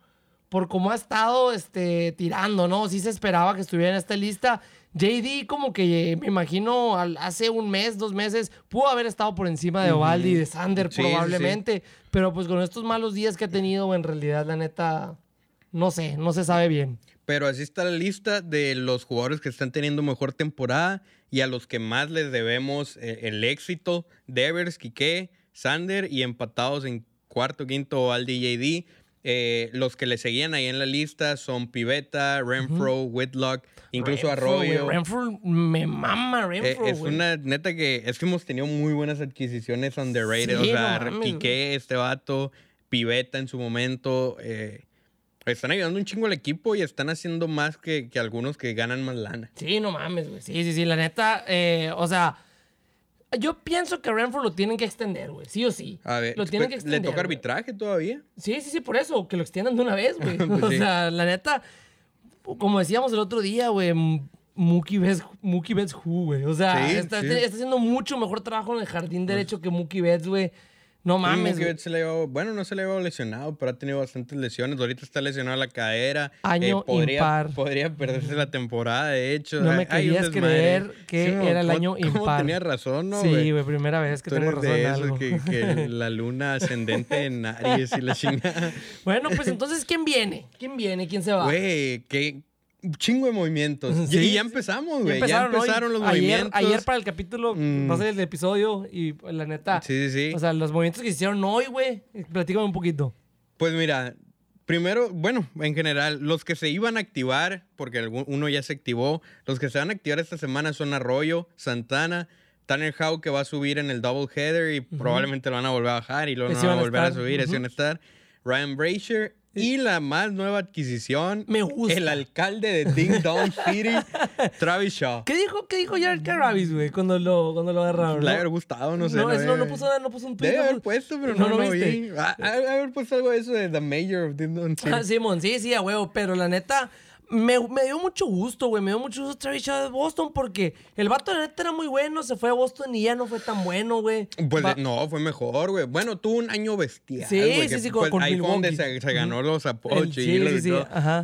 por cómo ha estado este, tirando, ¿no? Sí se esperaba que estuviera en esta lista. JD, como que me imagino al- hace un mes, dos meses, pudo haber estado por encima de Ovaldi y de Sander Sí, sí, sí. probablemente. Pero pues con estos malos días que ha tenido, en realidad, la neta, no sé, no se sabe bien. Pero así está la lista de los jugadores que están teniendo mejor temporada y a los que más les debemos eh, el éxito. Devers, Quique, Sander y empatados en cuarto, quinto, Aldi y JD. Eh, los que le seguían ahí en la lista son Pivetta, Renfro, Whitlock, incluso Renfro, Arroyo. Renfro, me mama Eh, Renfro, es güey. una neta que es que hemos tenido muy buenas adquisiciones underrated. Sí, o sea, no mames, este vato, Pivetta en su momento. eh, están ayudando un chingo al equipo y están haciendo más que, que algunos que ganan más lana. Sí, no mames, güey. Sí, sí, sí. La neta, eh, o sea, yo pienso que Renfro lo tienen que extender, güey. Sí o sí. A ver, Lo tienen que pues, extender. ¿le toca arbitraje todavía? Sí, sí, sí, por eso. Que lo extiendan de una vez, güey. Pues o sí. sea, la neta, como decíamos el otro día, güey. Mookie Betts, Mookie Betts who, güey. O sea, Sí, está, sí. está haciendo mucho mejor trabajo en el jardín derecho que Mookie Betts, güey. No mames, se le bueno, no se le ha llevado lesionado, pero ha tenido bastantes lesiones. Ahorita está lesionado la cadera. Año podría, impar. Podría perderse la temporada, de hecho. No me querías desmadre. creer que era el ¿cómo- año impar. tenía razón, ¿no, sí, güey, primera vez que Tú tengo razón de en esos algo. que, que la luna ascendente en Aries y la chingada. Bueno, pues entonces, ¿quién viene? ¿Quién viene? ¿Quién se va? Güey, qué chingo de movimientos. Sí, y ya empezamos, Ya güey. Ya empezaron los ayer, movimientos. Ayer para el capítulo, Mm. no sé, el episodio, y la neta. Sí, sí, sí. O sea, los movimientos que se hicieron hoy, güey. Platícame un poquito. Pues mira, primero, bueno, en general, los que se iban a activar, porque uno ya se activó, los que se van a activar esta semana son Arroyo, Santana, Tanner Howe que va a subir en el double header y probablemente lo van a volver a bajar y luego no van a volver a estar, subir, ujú. van a estar. Ryan Brasher y la más nueva adquisición, Me gusta. el alcalde de Ding Dong City, Travis Shaw. ¿Qué dijo, qué dijo Jared Carabis, güey, cuando lo, cuando lo agarraron? Le ¿no? ha haber gustado, no sé. No, es- no, no puso, no puso un tweet. Debe haber puesto, pero No lo vi. Ah, de haber puesto algo de eso de The Mayor of Ding Dong City. Ah, Simón, sí, sí, a huevo, pero la neta, me, me dio mucho gusto, güey, me dio mucho gusto Travis Shaw de Boston porque el vato, la neta, era muy bueno, se fue a Boston y ya no fue tan bueno, güey. Pues Va- de- no, fue mejor, güey. Bueno, tuvo un año bestial. Sí, sí, que, sí, con- pues, con ahí fue donde se, se ganó los apodos El- sí, sí, sí.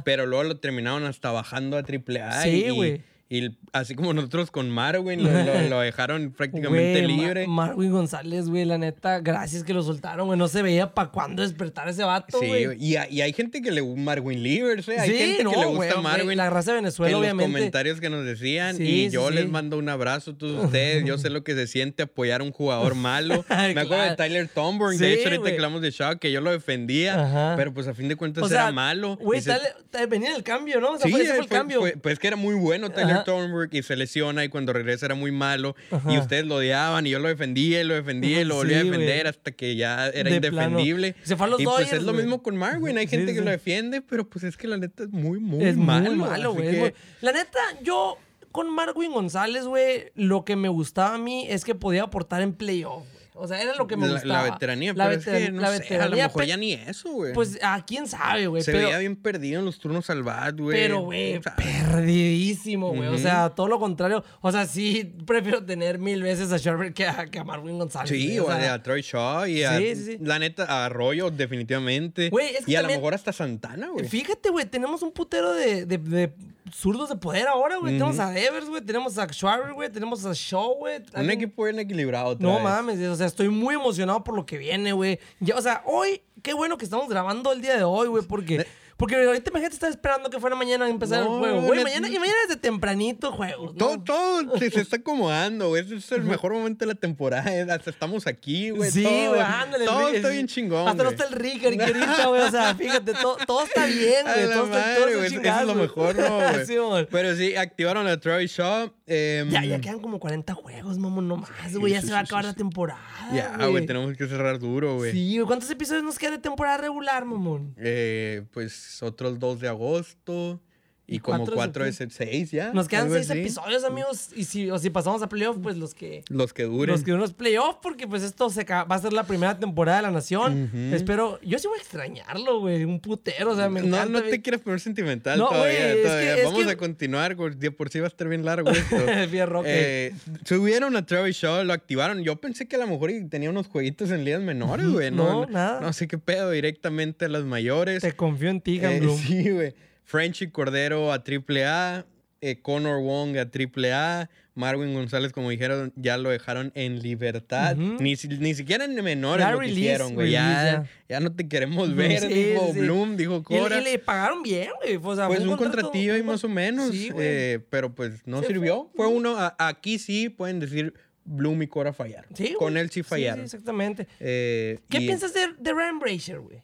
Pero luego lo terminaron hasta bajando a AAA. Sí, y- güey. Y, así como nosotros con Marwin, lo, lo- lo dejaron prácticamente Ma- libre. Marwin González, güey, la neta, gracias que lo soltaron, güey. No se veía para cuándo despertar ese vato, Sí, güey. güey. y, hay- y hay gente que le gusta Marwin Livers, ¿eh? Hay Sí, gente no, que le gusta Marwin. la raza de Venezuela, en obviamente. los comentarios que nos decían. Sí, y sí, yo sí. les mando un abrazo a todos ustedes. Yo sé lo que se siente apoyar a un jugador malo. Me acuerdo de. Tyler Thornburn. Sí, de hecho, ahorita que hablamos de Shaw, que yo lo defendía. Ajá. Pero pues a fin de cuentas O sea, era malo. Güey, se- tal- venía en el cambio, ¿no? O sea, Sí, fue, ese fue el fue- cambio. pues que era muy bueno Tyler Thornburg y se lesiona y cuando regresa era muy malo Ajá. y ustedes lo odiaban y yo lo defendía y lo defendía y lo volvía a Sí, defender hasta que ya era De plano. indefendible. Se fue a los y pues es lo mismo con Marwin, hay Sí, gente que lo defiende, pero pues es que la neta es muy, muy es malo. muy malo, güey. que- La neta, yo con Marwin González, güey, lo que me gustaba a mí es que podía aportar en playoff. O sea, era lo que me la, gustaba. la veteranía, La pero es que veteran- no la sé, a lo veteranía, mejor ya ni eso, güey. Pues, a quién sabe, güey. se pero, veía bien perdido en los turnos al bat, güey. Pero, güey, O sea, perdidísimo, güey. O sea, todo lo contrario. O sea, sí, prefiero tener mil veces a Sherbert que a, que a Marwin González. Sí, güey. o sea, a Troy Shaw y a, Sí, sí, sí. la neta, a Arroyo, definitivamente. Güey, es que y a también- lo mejor hasta Santana, güey. Fíjate, güey, tenemos un putero de, de, de zurdos de poder ahora, güey. Tenemos a Evers, güey. Tenemos a Schwarber, güey. Tenemos a Shaw, güey. Un equipo bien equilibrado. otra No vez. mames, o sea, estoy muy emocionado por lo que viene, güey. O sea, hoy, qué bueno que estamos grabando el día de hoy, güey, porque, porque ahorita imagínate estar esperando que fuera mañana a empezar No, el juego, güey. Mañana, y mañana desde tempranito juegos. ¿no? Todo, todo se, se está acomodando, güey. Este es el mejor momento de la temporada. Hasta estamos aquí, güey. Sí, todo, güey, ándale. Todo está bien chingón. Hasta no está el Ricker aquí ahorita, güey. O sea, fíjate, todo, todo está bien, güey. la Todo está, madre, todo está güey, Eso es chingado, lo mejor, ¿no, güey? Sí. Pero sí, activaron a Troy Shaw. Em, Ya, ya quedan como 40 juegos, mamón, no más, güey. Ya sí, se va a sí, acabar sí, la sí. temporada. Ya, güey, tenemos que cerrar duro, güey. Sí. ¿Cuántos episodios nos quedan de temporada regular, mamón? Eh, pues otros 2 de agosto. Y, ¿Y como cuatro de 4 de septiembre? 6 ya. Nos quedan seis así. episodios, amigos. Y si, o si pasamos a playoff, pues los que. Los que duren. Los que unos playoff, porque pues esto se va a ser la primera temporada de la nación. Espero. Yo sí voy a extrañarlo, güey. Un putero, o sea, me no, encanta. no güey. te quieras poner sentimental No, todavía. güey, es todavía. que- es Vamos que- a continuar, güey. De por sí va a estar bien largo esto. Fierro, ok. Eh, subieron a Travis Shaw, lo activaron. Yo pensé que a lo mejor tenía unos jueguitos en ligas menores, güey. No, No, nada. No sé qué pedo, directamente a las mayores. Te confío en ti, Eh, sí, güey. Frenchy Cordero a AAA, eh, Connor Wong a AAA, Marwin González, como dijeron, ya lo dejaron en libertad. Ni, si- ni siquiera en menores Ya lo release, quisieron, güey. Ya, ya no te queremos ver, Sí, dijo sí. Bloom, dijo Y, Cora. y le pagaron bien, güey. O sea, Pues fue un, contratillo ahí un más o menos, Sí, eh, pero pues no sirvió. fue. Fue uno, a- aquí sí pueden decir Bloom y Cora fallaron. Sí, Con él sí Sí, fallaron. Sí, exactamente. Eh, ¿Qué y- piensas de, de Ryan Brazier, güey?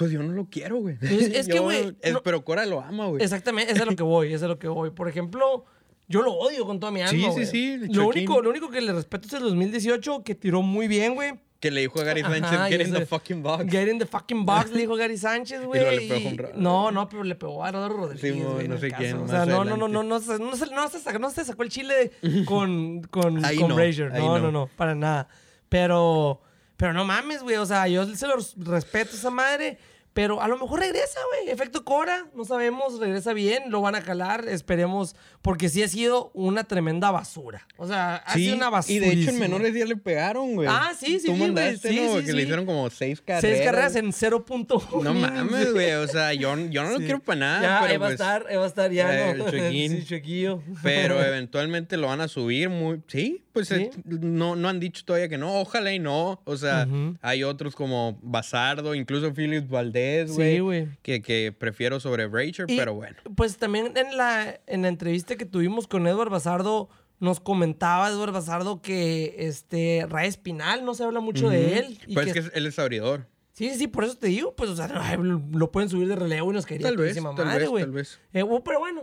Pues yo no lo quiero, güey. Es- es que, güey, no- Pero Cora lo ama, güey. Exactamente, eso es a lo que voy, eso es a lo que voy. Por ejemplo, yo lo odio con toda mi alma. Sí, sí, sí, Lo único, lo único que le respeto es el 2018, que tiró muy bien, güey. Que le dijo a Gary Ajá, Sánchez, y get in the fucking box. Get in the fucking box, le dijo Gary Sánchez, güey. le pegó. No, no, pero le pegó a Rodolfo Rodríguez, Sí, no sé quién, O sea, no, no, no, no, no, se- no, se, no, se sacó, no se sacó el chile con, con, Ahí con no, Brazier. No, no, no. no, para nada. Pero, pero no mames, güey. O sea, yo se lo respeto a esa madre. Pero a lo mejor regresa, güey. Efecto Cora, no sabemos, regresa bien, lo van a calar, esperemos, porque sí ha sido una tremenda basura. O sea, ha Sí, sido una basura. y de hecho en menores ya le pegaron, güey. Ah, sí, sí, Tú güey. mandaste, Sí, ¿no? sí, que le sí. hicieron como seis carreras. Seis carreras en 0.1. No mames, güey. O sea, yo, yo no lo Sí. quiero para nada, Ya, pero ahí va pues... a estar, ahí va a estar ya, eh, ¿no? el. Sí, Chuequillo. Pero eventualmente lo van a subir muy... Sí, pues Sí. eh, no, no han dicho todavía que no. Ojalá y no. O sea, hay otros como Basardo, incluso Phillips Valdés, güey. Sí. Que, que prefiero sobre Y, pero bueno. Pues también en la, en la entrevista que tuvimos con Edward Basardo, nos comentaba Edward Basardo que este Ray Espinal no se habla mucho de él. y Pues que- es que él es abridor. Sí, sí, por eso te digo, pues, o sea, lo pueden subir de relevo y nos quedaría Tal vez, todísima tal madre, vez, güey. tal vez. Eh, bueno, pero bueno,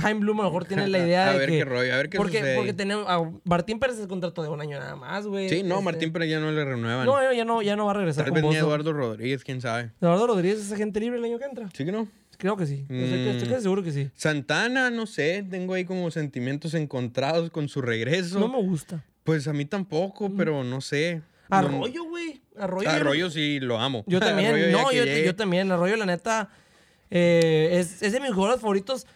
Jaime Bloom a lo mejor tiene la idea A de ver que... qué rollo, a ver qué porque, sucede. Porque tenemos... A Martín Pérez es contrato de un año nada más, güey. Sí, no, Este, Martín Pérez ya no le renuevan. No, ya no, ya no va a regresar Tal con vez ni. Eduardo Rodríguez, quién sabe. Eduardo Rodríguez es agente libre el año que entra. ¿Sí que no? Creo que sí. Estoy, Mm. seguro que sí. Santana, no sé, tengo ahí como sentimientos encontrados con su regreso. No me gusta. Pues a mí tampoco, pero no sé. Arroyo, güey. Arroyo. yo- Arroyo sí lo amo. Yo también. No, yo, yo también. Arroyo, la neta, eh, es, es de mis jugadores favoritos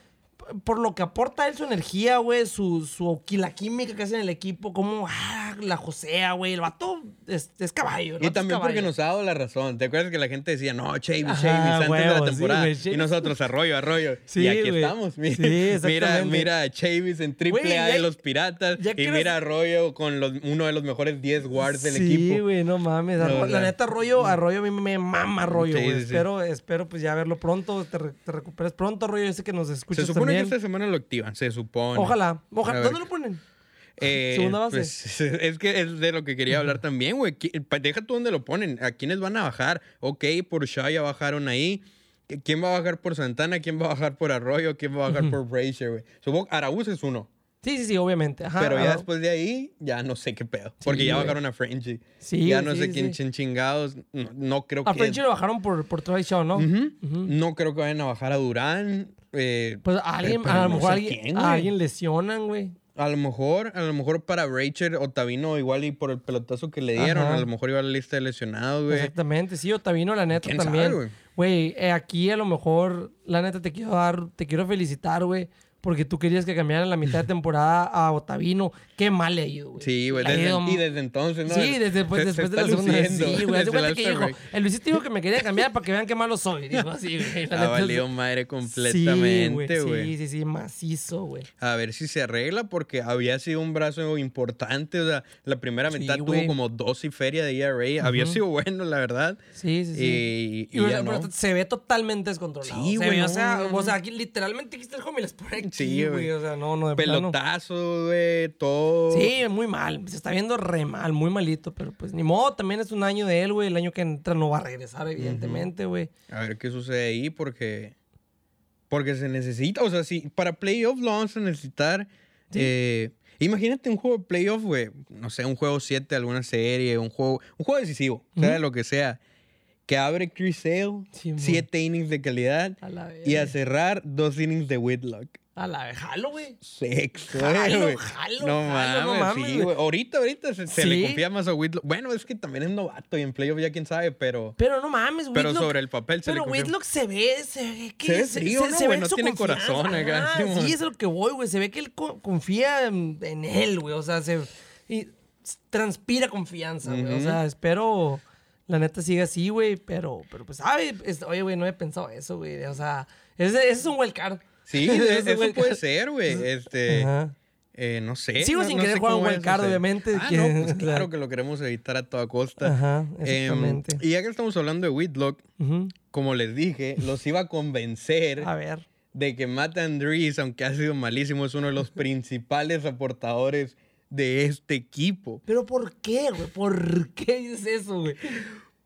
por lo que aporta él su energía, güey, su, su, la química que hace en el equipo, como ah, la josea, güey. El vato es, es caballo. el Y vato también porque nos ha dado la razón. ¿Te acuerdas que la gente decía, no, Chavis, Ajá, Chavis, antes de huevo, la sí, temporada? y nosotros, Arroyo, Arroyo. Sí, y aquí estamos. Mira, Sí, mira, mira a Chavis en triple A de los Piratas. Y quiero- mira a Arroyo con los, uno de los mejores 10 guards del sí, equipo. güey, no mames. No, la la- neta, Arroyo, Arroyo a mí me mama Arroyo, Sí, güey. sí, sí. Espero, espero pues ya verlo pronto, te, re- te recuperes pronto, Arroyo. Yo sé que nos escuchas Se supone también. Esta semana lo activan, se supone. Ojalá, ojalá. A. ¿Dónde lo ponen? Eh, Segunda base. pues, es que es de lo que quería hablar también, güey. Deja tú dónde lo ponen. ¿A quiénes van a bajar? Ok, por Shaw ya bajaron ahí. ¿Qui- ¿Quién va a bajar por Santana? ¿Quién va a bajar por Arroyo? ¿Quién va a bajar por Brazier, güey? Supongo Araúz es uno. Sí, sí, sí, obviamente. Ajá, pero ya después de ahí, ya no sé qué pedo. Porque Sí, ya bajaron a Frenchie. Sí, Ya no sí, sé quién chin- chingados. No, no creo A que... Frenchy lo bajaron por, por Travis Shaw, ¿no? No creo que vayan a bajar a Durán. Eh, Pues a alguien, a lo no mejor alguien, quién, a güey. alguien lesionan, güey. A lo mejor, a lo mejor para Rachel Otavino, igual y por el pelotazo que le dieron, Ajá. a lo mejor iba a la lista de lesionados, güey. Exactamente, sí, Otavino, la neta ¿Quién sabe, también. güey? Güey, eh, aquí a lo mejor, la neta te quiero dar, te quiero felicitar, güey. Porque tú querías que cambiaran la mitad de temporada a Otavino. Qué mal le güey. Sí, güey, desde, y desde entonces, ¿no? Sí, desde, pues, Se- después se de la segunda. luciendo Sí, güey. El cuenta que dijo, el Luisito dijo que me quería cambiar para que vean qué malo soy. Dijo así, güey. Ha neta, valido madre completamente, Sí, güey. Sí, sí, sí, macizo, güey. A ver si se arregla porque había sido un brazo importante. O sea, la primera Sí, mitad güey. tuvo como dos y feria de ERA. Había sido bueno, la verdad. Sí, sí, sí. Y, Y, y ya no. se ve totalmente descontrolado. Sí, güey, O sea, no, o sea, aquí literalmente está el home y les pone Sí, güey. O sea, no, no, de. Pelotazo, güey, todo. Sí, muy mal. Se está viendo re mal, muy malito. Pero pues ni modo, también es un año de él, güey. El año que entra no va a regresar, evidentemente, güey. A ver qué sucede ahí porque. Porque se necesita. O sea, si para playoff lo vamos a necesitar. eh, imagínate un juego de playoff, güey. No sé, un juego 7 de alguna serie, un juego, un juego decisivo, sea lo que sea. Que abre Chris Sale, Sí. 7 innings de calidad. Y a cerrar dos innings de Whitlock. A la vez, jalo, güey. Sexo, Jalo, güey. jalo, No jalo, no mames, sí, güey. Ahorita, ahorita se, se le confía más a Whitlock. Bueno, es que también es novato y en playoff ya quién sabe, pero. Pero no mames, Whitlock. Pero sobre el papel se le Pero confía. Whitlock se ve, se ve que... Se ve frío, ¿no, ve güey? No tiene confianza. corazón acá, sí, es lo que voy, güey. Se ve que él co- confía en, en él, güey. O sea, se... Y transpira confianza, güey. O sea, espero... La neta siga así, güey. Pero, pero pues. Es- Oye, güey, no he pensado eso, güey. O sea, ese, ese es un wild card. Sí, eso puede ser, güey. Este, Ajá. eh, no sé. Sigo no- sin no querer jugar un vaya a wild card, suceder. obviamente, Ah, que- no, pues claro que lo queremos evitar a toda costa. Ajá, Em, exactamente. y ya que estamos hablando de Whitlock, como les dije, los iba a convencer A ver. de que Matt Andrees, aunque ha sido malísimo, es uno de los principales aportadores de este equipo. ¿Pero por qué, güey? ¿Por qué dices eso, güey?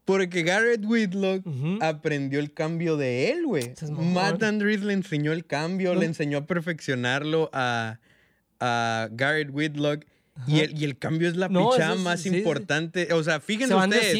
Porque Garrett Whitlock aprendió el cambio de él, güey. Matt Andrees le enseñó el cambio, No. le enseñó a perfeccionarlo a, a Garrett Whitlock. Y el, y el cambio es la No, pichada es- más sí, sí. importante. O sea, fíjense Se ustedes.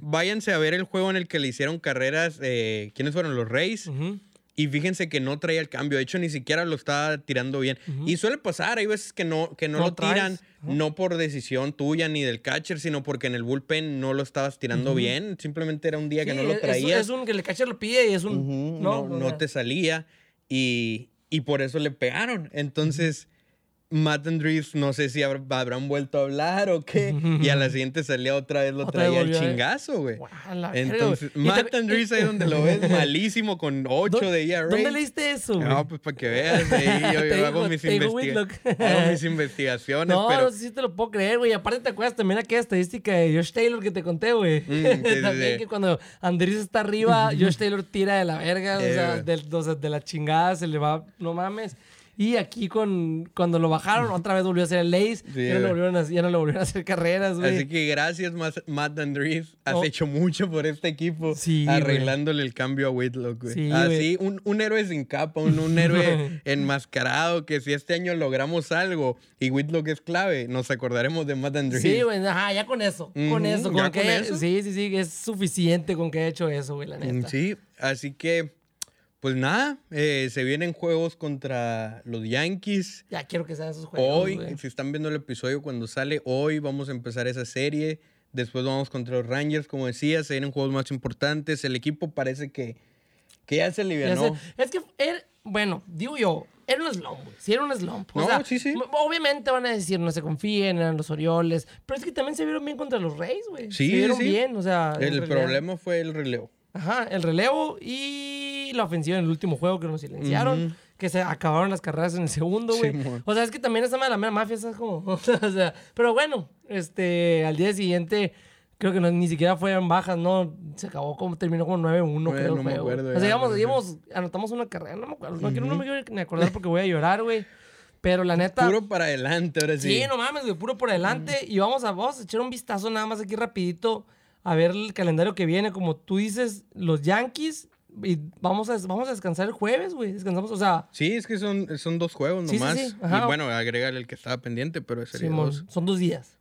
Váyanse a ver el juego en el que le hicieron carreras. eh, ¿Quiénes fueron? Los Reyes. Ujú. Y fíjense que no traía el cambio. De hecho, ni siquiera lo estaba tirando bien. Y suele pasar. Hay veces que no, que no, No lo tiran, no por decisión tuya ni del catcher, sino porque en el bullpen no lo estabas tirando bien. Simplemente era un día que no lo traías. Es, un que el catcher lo pide y es un. No, no, no te salía. Y, y por eso le pegaron. Entonces, Matt Andrees, no sé si habrá- habrán vuelto a hablar o qué. y a la siguiente salía otra vez, lo Otra traía ¿eh? chingazo, güey. Entonces, Matt Andrees y- ahí donde lo ves malísimo con 8 ¿Dó- de ERA. ¿Dónde leíste eso? No, pues para que veas, ahí yo, hago, mis digo hago mis investigaciones, No, pero no sé si te lo puedo creer, güey. Aparte, ¿te acuerdas también aquella estadística de Josh Taylor que te conté, güey? Mm, sí, también sí. que cuando Andrés está arriba, Josh Taylor tira de la verga, o, Eh, sea, del- o sea, de la chingada, se le va, no mames. Y aquí con cuando lo bajaron, otra vez volvió a ser el Lace. Sí, ya, no güey. volvieron a, ya no le volvieron a hacer carreras, güey. Así que gracias, Matt Andrews. Has Oh. hecho mucho por este equipo. Sí, arreglándole el cambio a Whitlock, güey. Sí, Así, un, un héroe sin capa, un, un héroe enmascarado. Que si este año logramos algo y Whitlock es clave, nos acordaremos de Matt Andrews. Sí, güey, ajá, ya con eso. con eso, con que con eso. Sí, sí, sí, es suficiente con que haya hecho eso, güey, la neta. Sí, así que, pues nada, eh, se vienen juegos contra los Yankees. Ya quiero que sean esos juegos. Hoy, si están viendo el episodio cuando sale, hoy vamos a empezar esa serie. Después vamos contra los Rangers, como decía, se vienen juegos más importantes. El equipo parece que, que ya se alivianó. Es que, era- bueno, digo yo, era un slump, güey. Sí, era un slump. O No, sea, sí, sí. Obviamente van a decir, no se confíen, eran los Orioles. Pero es que también se vieron bien contra los Reyes, güey. Sí, Se vieron sí. bien, o sea. El problema fue el relevo. Ajá, el relevo y la ofensiva en el último juego que nos silenciaron. Que se acabaron las carreras en el segundo, güey. O sea, es que también esa mala mera mafia, es como. o sea, pero bueno, este, al día siguiente, creo que no- ni siquiera fueron bajas, ¿no? Se acabó como, terminó como 9-1, Güey, creo. no me acuerdo O ya, sea, íbamos, pero sí. íbamos, anotamos una carrera, no me acuerdo. No, quiero, no me quiero ni acordar porque voy a llorar, güey. Pero la neta. Puro para adelante, ahora sí. Sí, no mames, güey, puro por adelante. Y vamos a, vamos a echar un vistazo nada más aquí rapidito a ver el calendario que viene. Como tú dices, los Yankees. Y vamos a, vamos a descansar el jueves, güey. Descansamos, o sea, Sí, es que son, son dos juegos Sí, nomás. sí. Y bueno, agregar el que estaba pendiente, pero sería dos. son dos días.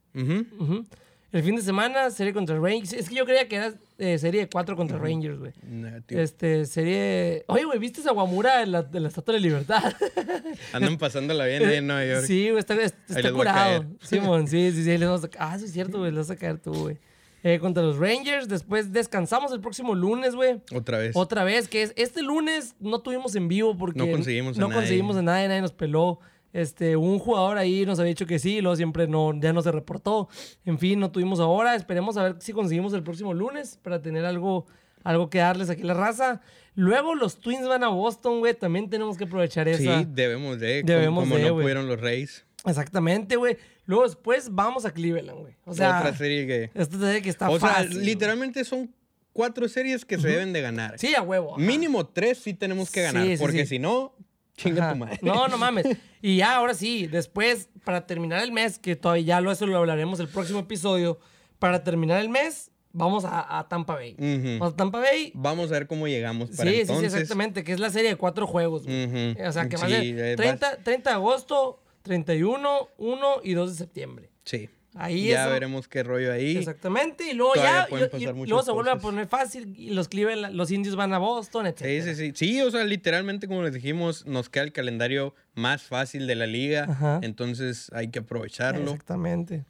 El fin de semana, serie contra Rangers. Es que yo creía que era eh, serie de cuatro contra Rangers, güey. Negativo. Este, serie... Oye, güey, ¿viste esa Guamura de la, de la Estatua de Libertad? Andan pasándola bien ahí en Nueva York. Sí, güey, está, está curado. caer. Simón, sí, sí, sí. Les vamos a... Ah, sí es cierto, güey, le vas a caer tú, güey. Eh, contra los Rangers, después descansamos el próximo lunes, güey. Otra vez. Otra vez, que es este lunes no tuvimos en vivo porque No conseguimos a no nadie. conseguimos a nadie, nadie nos peló. Este, un jugador ahí nos había dicho que sí, y luego siempre no, ya no se reportó. En fin, no tuvimos ahora. Esperemos a ver si conseguimos el próximo lunes para tener algo, algo que darles aquí a la raza. Luego los Twins van a Boston, güey. También tenemos que aprovechar esa. Sí, debemos de. Debemos como de, no güey. pudieron los Reyes. Exactamente, güey. Luego después vamos a Cleveland, güey. O sea, Otra serie que. esta serie que está O sea, fácil, güey. literalmente son cuatro series que se deben de ganar. Sí, a huevo. ajá. Mínimo tres sí tenemos que ganar. Sí, sí, porque sí. si no, chinga Ajá. tu madre. No, no mames. Y ya, ahora sí, después, para terminar el mes, que todavía ya lo, eso lo hablaremos el próximo episodio, para terminar el mes, vamos a, a Tampa Bay. Ujú. Vamos a Tampa Bay. Vamos a ver cómo llegamos para Sí, sí, entonces. sí, exactamente, que es la serie de cuatro juegos. güey. Ujú. O sea, que va a Sí, ser eh, 30, 30 de agosto, 31, 1 y 2 de septiembre. Sí. Ahí ya eso- veremos qué rollo ahí. Exactamente, y luego Todavía ya, y- luego se vuelve a poner fácil, y los Cleveland, los indios van a Boston, etc. Sí, sí, sí. Sí, o sea, literalmente, como les dijimos, nos queda el calendario más fácil de la liga. Ajá. Entonces hay que aprovecharlo. Exactamente.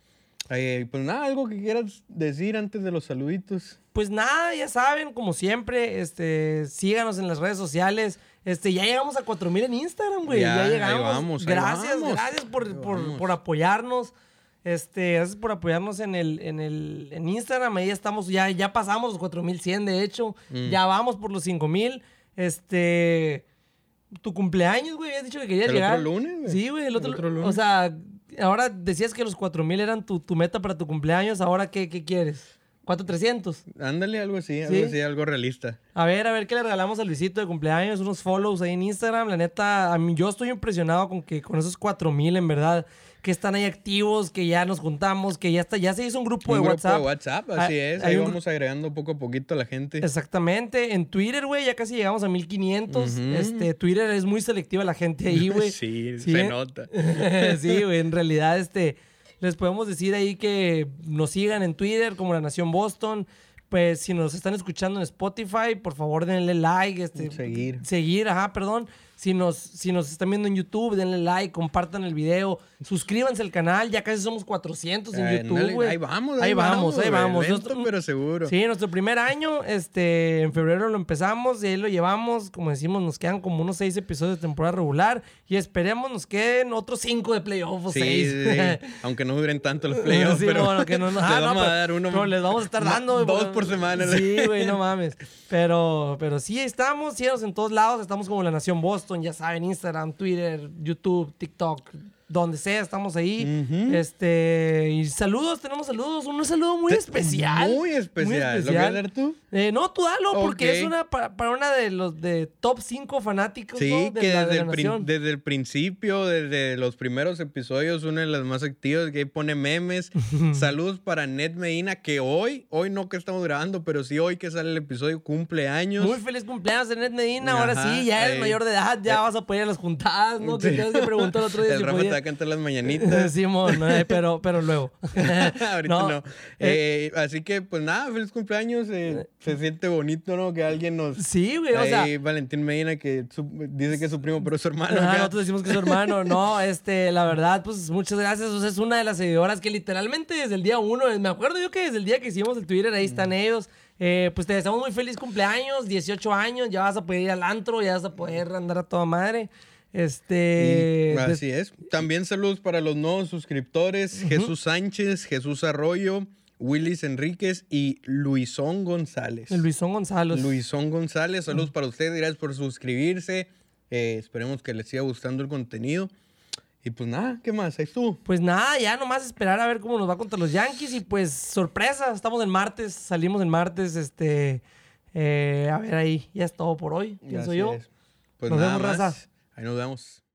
Eh, pues nada, algo que quieras decir antes de los saluditos. Pues nada, ya saben, como siempre, este, síganos en las redes sociales. Este, ya llegamos a 4000 en Instagram, güey. Ya, llegamos. vamos, gracias, vamos. gracias por, por- por apoyarnos. Este, gracias por apoyarnos en el, en el en Instagram. Ahí estamos, ya, ya pasamos los 4100, de hecho. Mm. Ya vamos por los 5000. Este. Tu cumpleaños, güey, habías dicho que querías ¿El llegar. otro lunes, güey? Sí, güey, el El otro, otro lunes. O sea, ahora decías que los 4000 eran tu, tu meta para tu cumpleaños. Ahora, ¿qué, qué quieres? ¿4300? Ándale, algo así, ¿Sí? algo así, algo realista. A ver, a ver qué le regalamos a Luisito de cumpleaños, unos follows ahí en Instagram. La neta, a mí yo estoy impresionado con que con esos 4000 en verdad, que están ahí activos, que ya nos juntamos, que ya está, ya se hizo un grupo Un de grupo WhatsApp. de WhatsApp, Ah, así es. Ahí un vamos agregando poco a poquito a la gente. Exactamente, en Twitter, güey, ya casi llegamos a 1500. Ujú. Este, Twitter es muy selectiva la gente ahí, güey. sí, Sí, se ¿eh? nota. sí, güey, en realidad, este, les podemos decir ahí que nos sigan en Twitter como La Nación Boston. Pues si nos están escuchando en Spotify, por favor denle like, este, Seguir. seguir, ajá, perdón. Si nos, si nos están viendo en YouTube, denle like, compartan el video, suscríbanse al canal, ya casi somos 400 en Ay, YouTube, güey. Ahí vamos, ahí vamos, ahí vamos. Lento, Nuestro- pero seguro. Sí, nuestro primer año, este, en febrero lo empezamos y ahí lo llevamos. Como decimos, nos quedan como unos seis episodios de temporada regular y esperemos nos queden otros cinco de playoff o Sí, seis. sí, sí. Aunque no duren tanto los playoffs, Sí, pero bueno, que no, no- les ah, no, vamos pero- a dar uno. pero les vamos a estar dando. Dos por semana. Sí, güey, no mames. Pero, pero sí, estamos, síganos en todos lados. Estamos como La Nación Boston, ya saben, Instagram, Twitter, YouTube, TikTok, donde sea, estamos ahí. Este, y saludos, tenemos saludos, un saludo muy especial. Muy especial. ¿Lo quieres dar tú? Eh, no, tú dalo, porque es una para, para una de los de top 5 fanáticos Sí, ¿no? de que la, de desde la el, desde el principio, desde los primeros episodios, una de las más activas, que ahí pone memes. Saludos para Ned Medina, que hoy, hoy no que estamos grabando, pero sí hoy que sale el episodio, cumpleaños. Muy feliz cumpleaños, Enet Medina. Ahora sí, ya eres mayor de edad, ya Eh, vas a poder ir a las juntadas, ¿no? Que Sí. te que preguntar otro día el si A cantar las mañanitas. Simón, eh, pero, pero luego. Ahorita no. No, Eh, así que, pues nada, feliz cumpleaños. eh, se siente bonito, ¿no? Que alguien nos. Sí, güey, o sea. Valentín Medina, que su- dice que es su primo, pero es su hermano. Acá. nosotros decimos que es su hermano. No, este, la verdad, pues muchas gracias. O sea, es una de las seguidoras que literalmente desde el día uno, me acuerdo yo que desde el día que hicimos el Twitter, ahí están ellos. Eh, pues te deseamos muy feliz cumpleaños, 18 años, ya vas a poder ir al antro, ya vas a poder andar a toda madre. Este. Y así es. También saludos para los nuevos suscriptores: Jesús Sánchez, Jesús Arroyo, Willis Enríquez y Luisón González. Luisón González. Luisón González, saludos para ustedes, gracias por suscribirse. Eh, esperemos que les siga gustando el contenido. Y pues nada, ¿qué más? Ahí estuvo. Pues nada, ya nomás esperar a ver cómo nos va contra los Yankees y pues sorpresa, estamos en martes, salimos en martes, este, eh, a ver ahí, ya es todo por hoy, pienso Así yo. es. Pues Nos nada vemos, más. raza. Ahí nos vemos.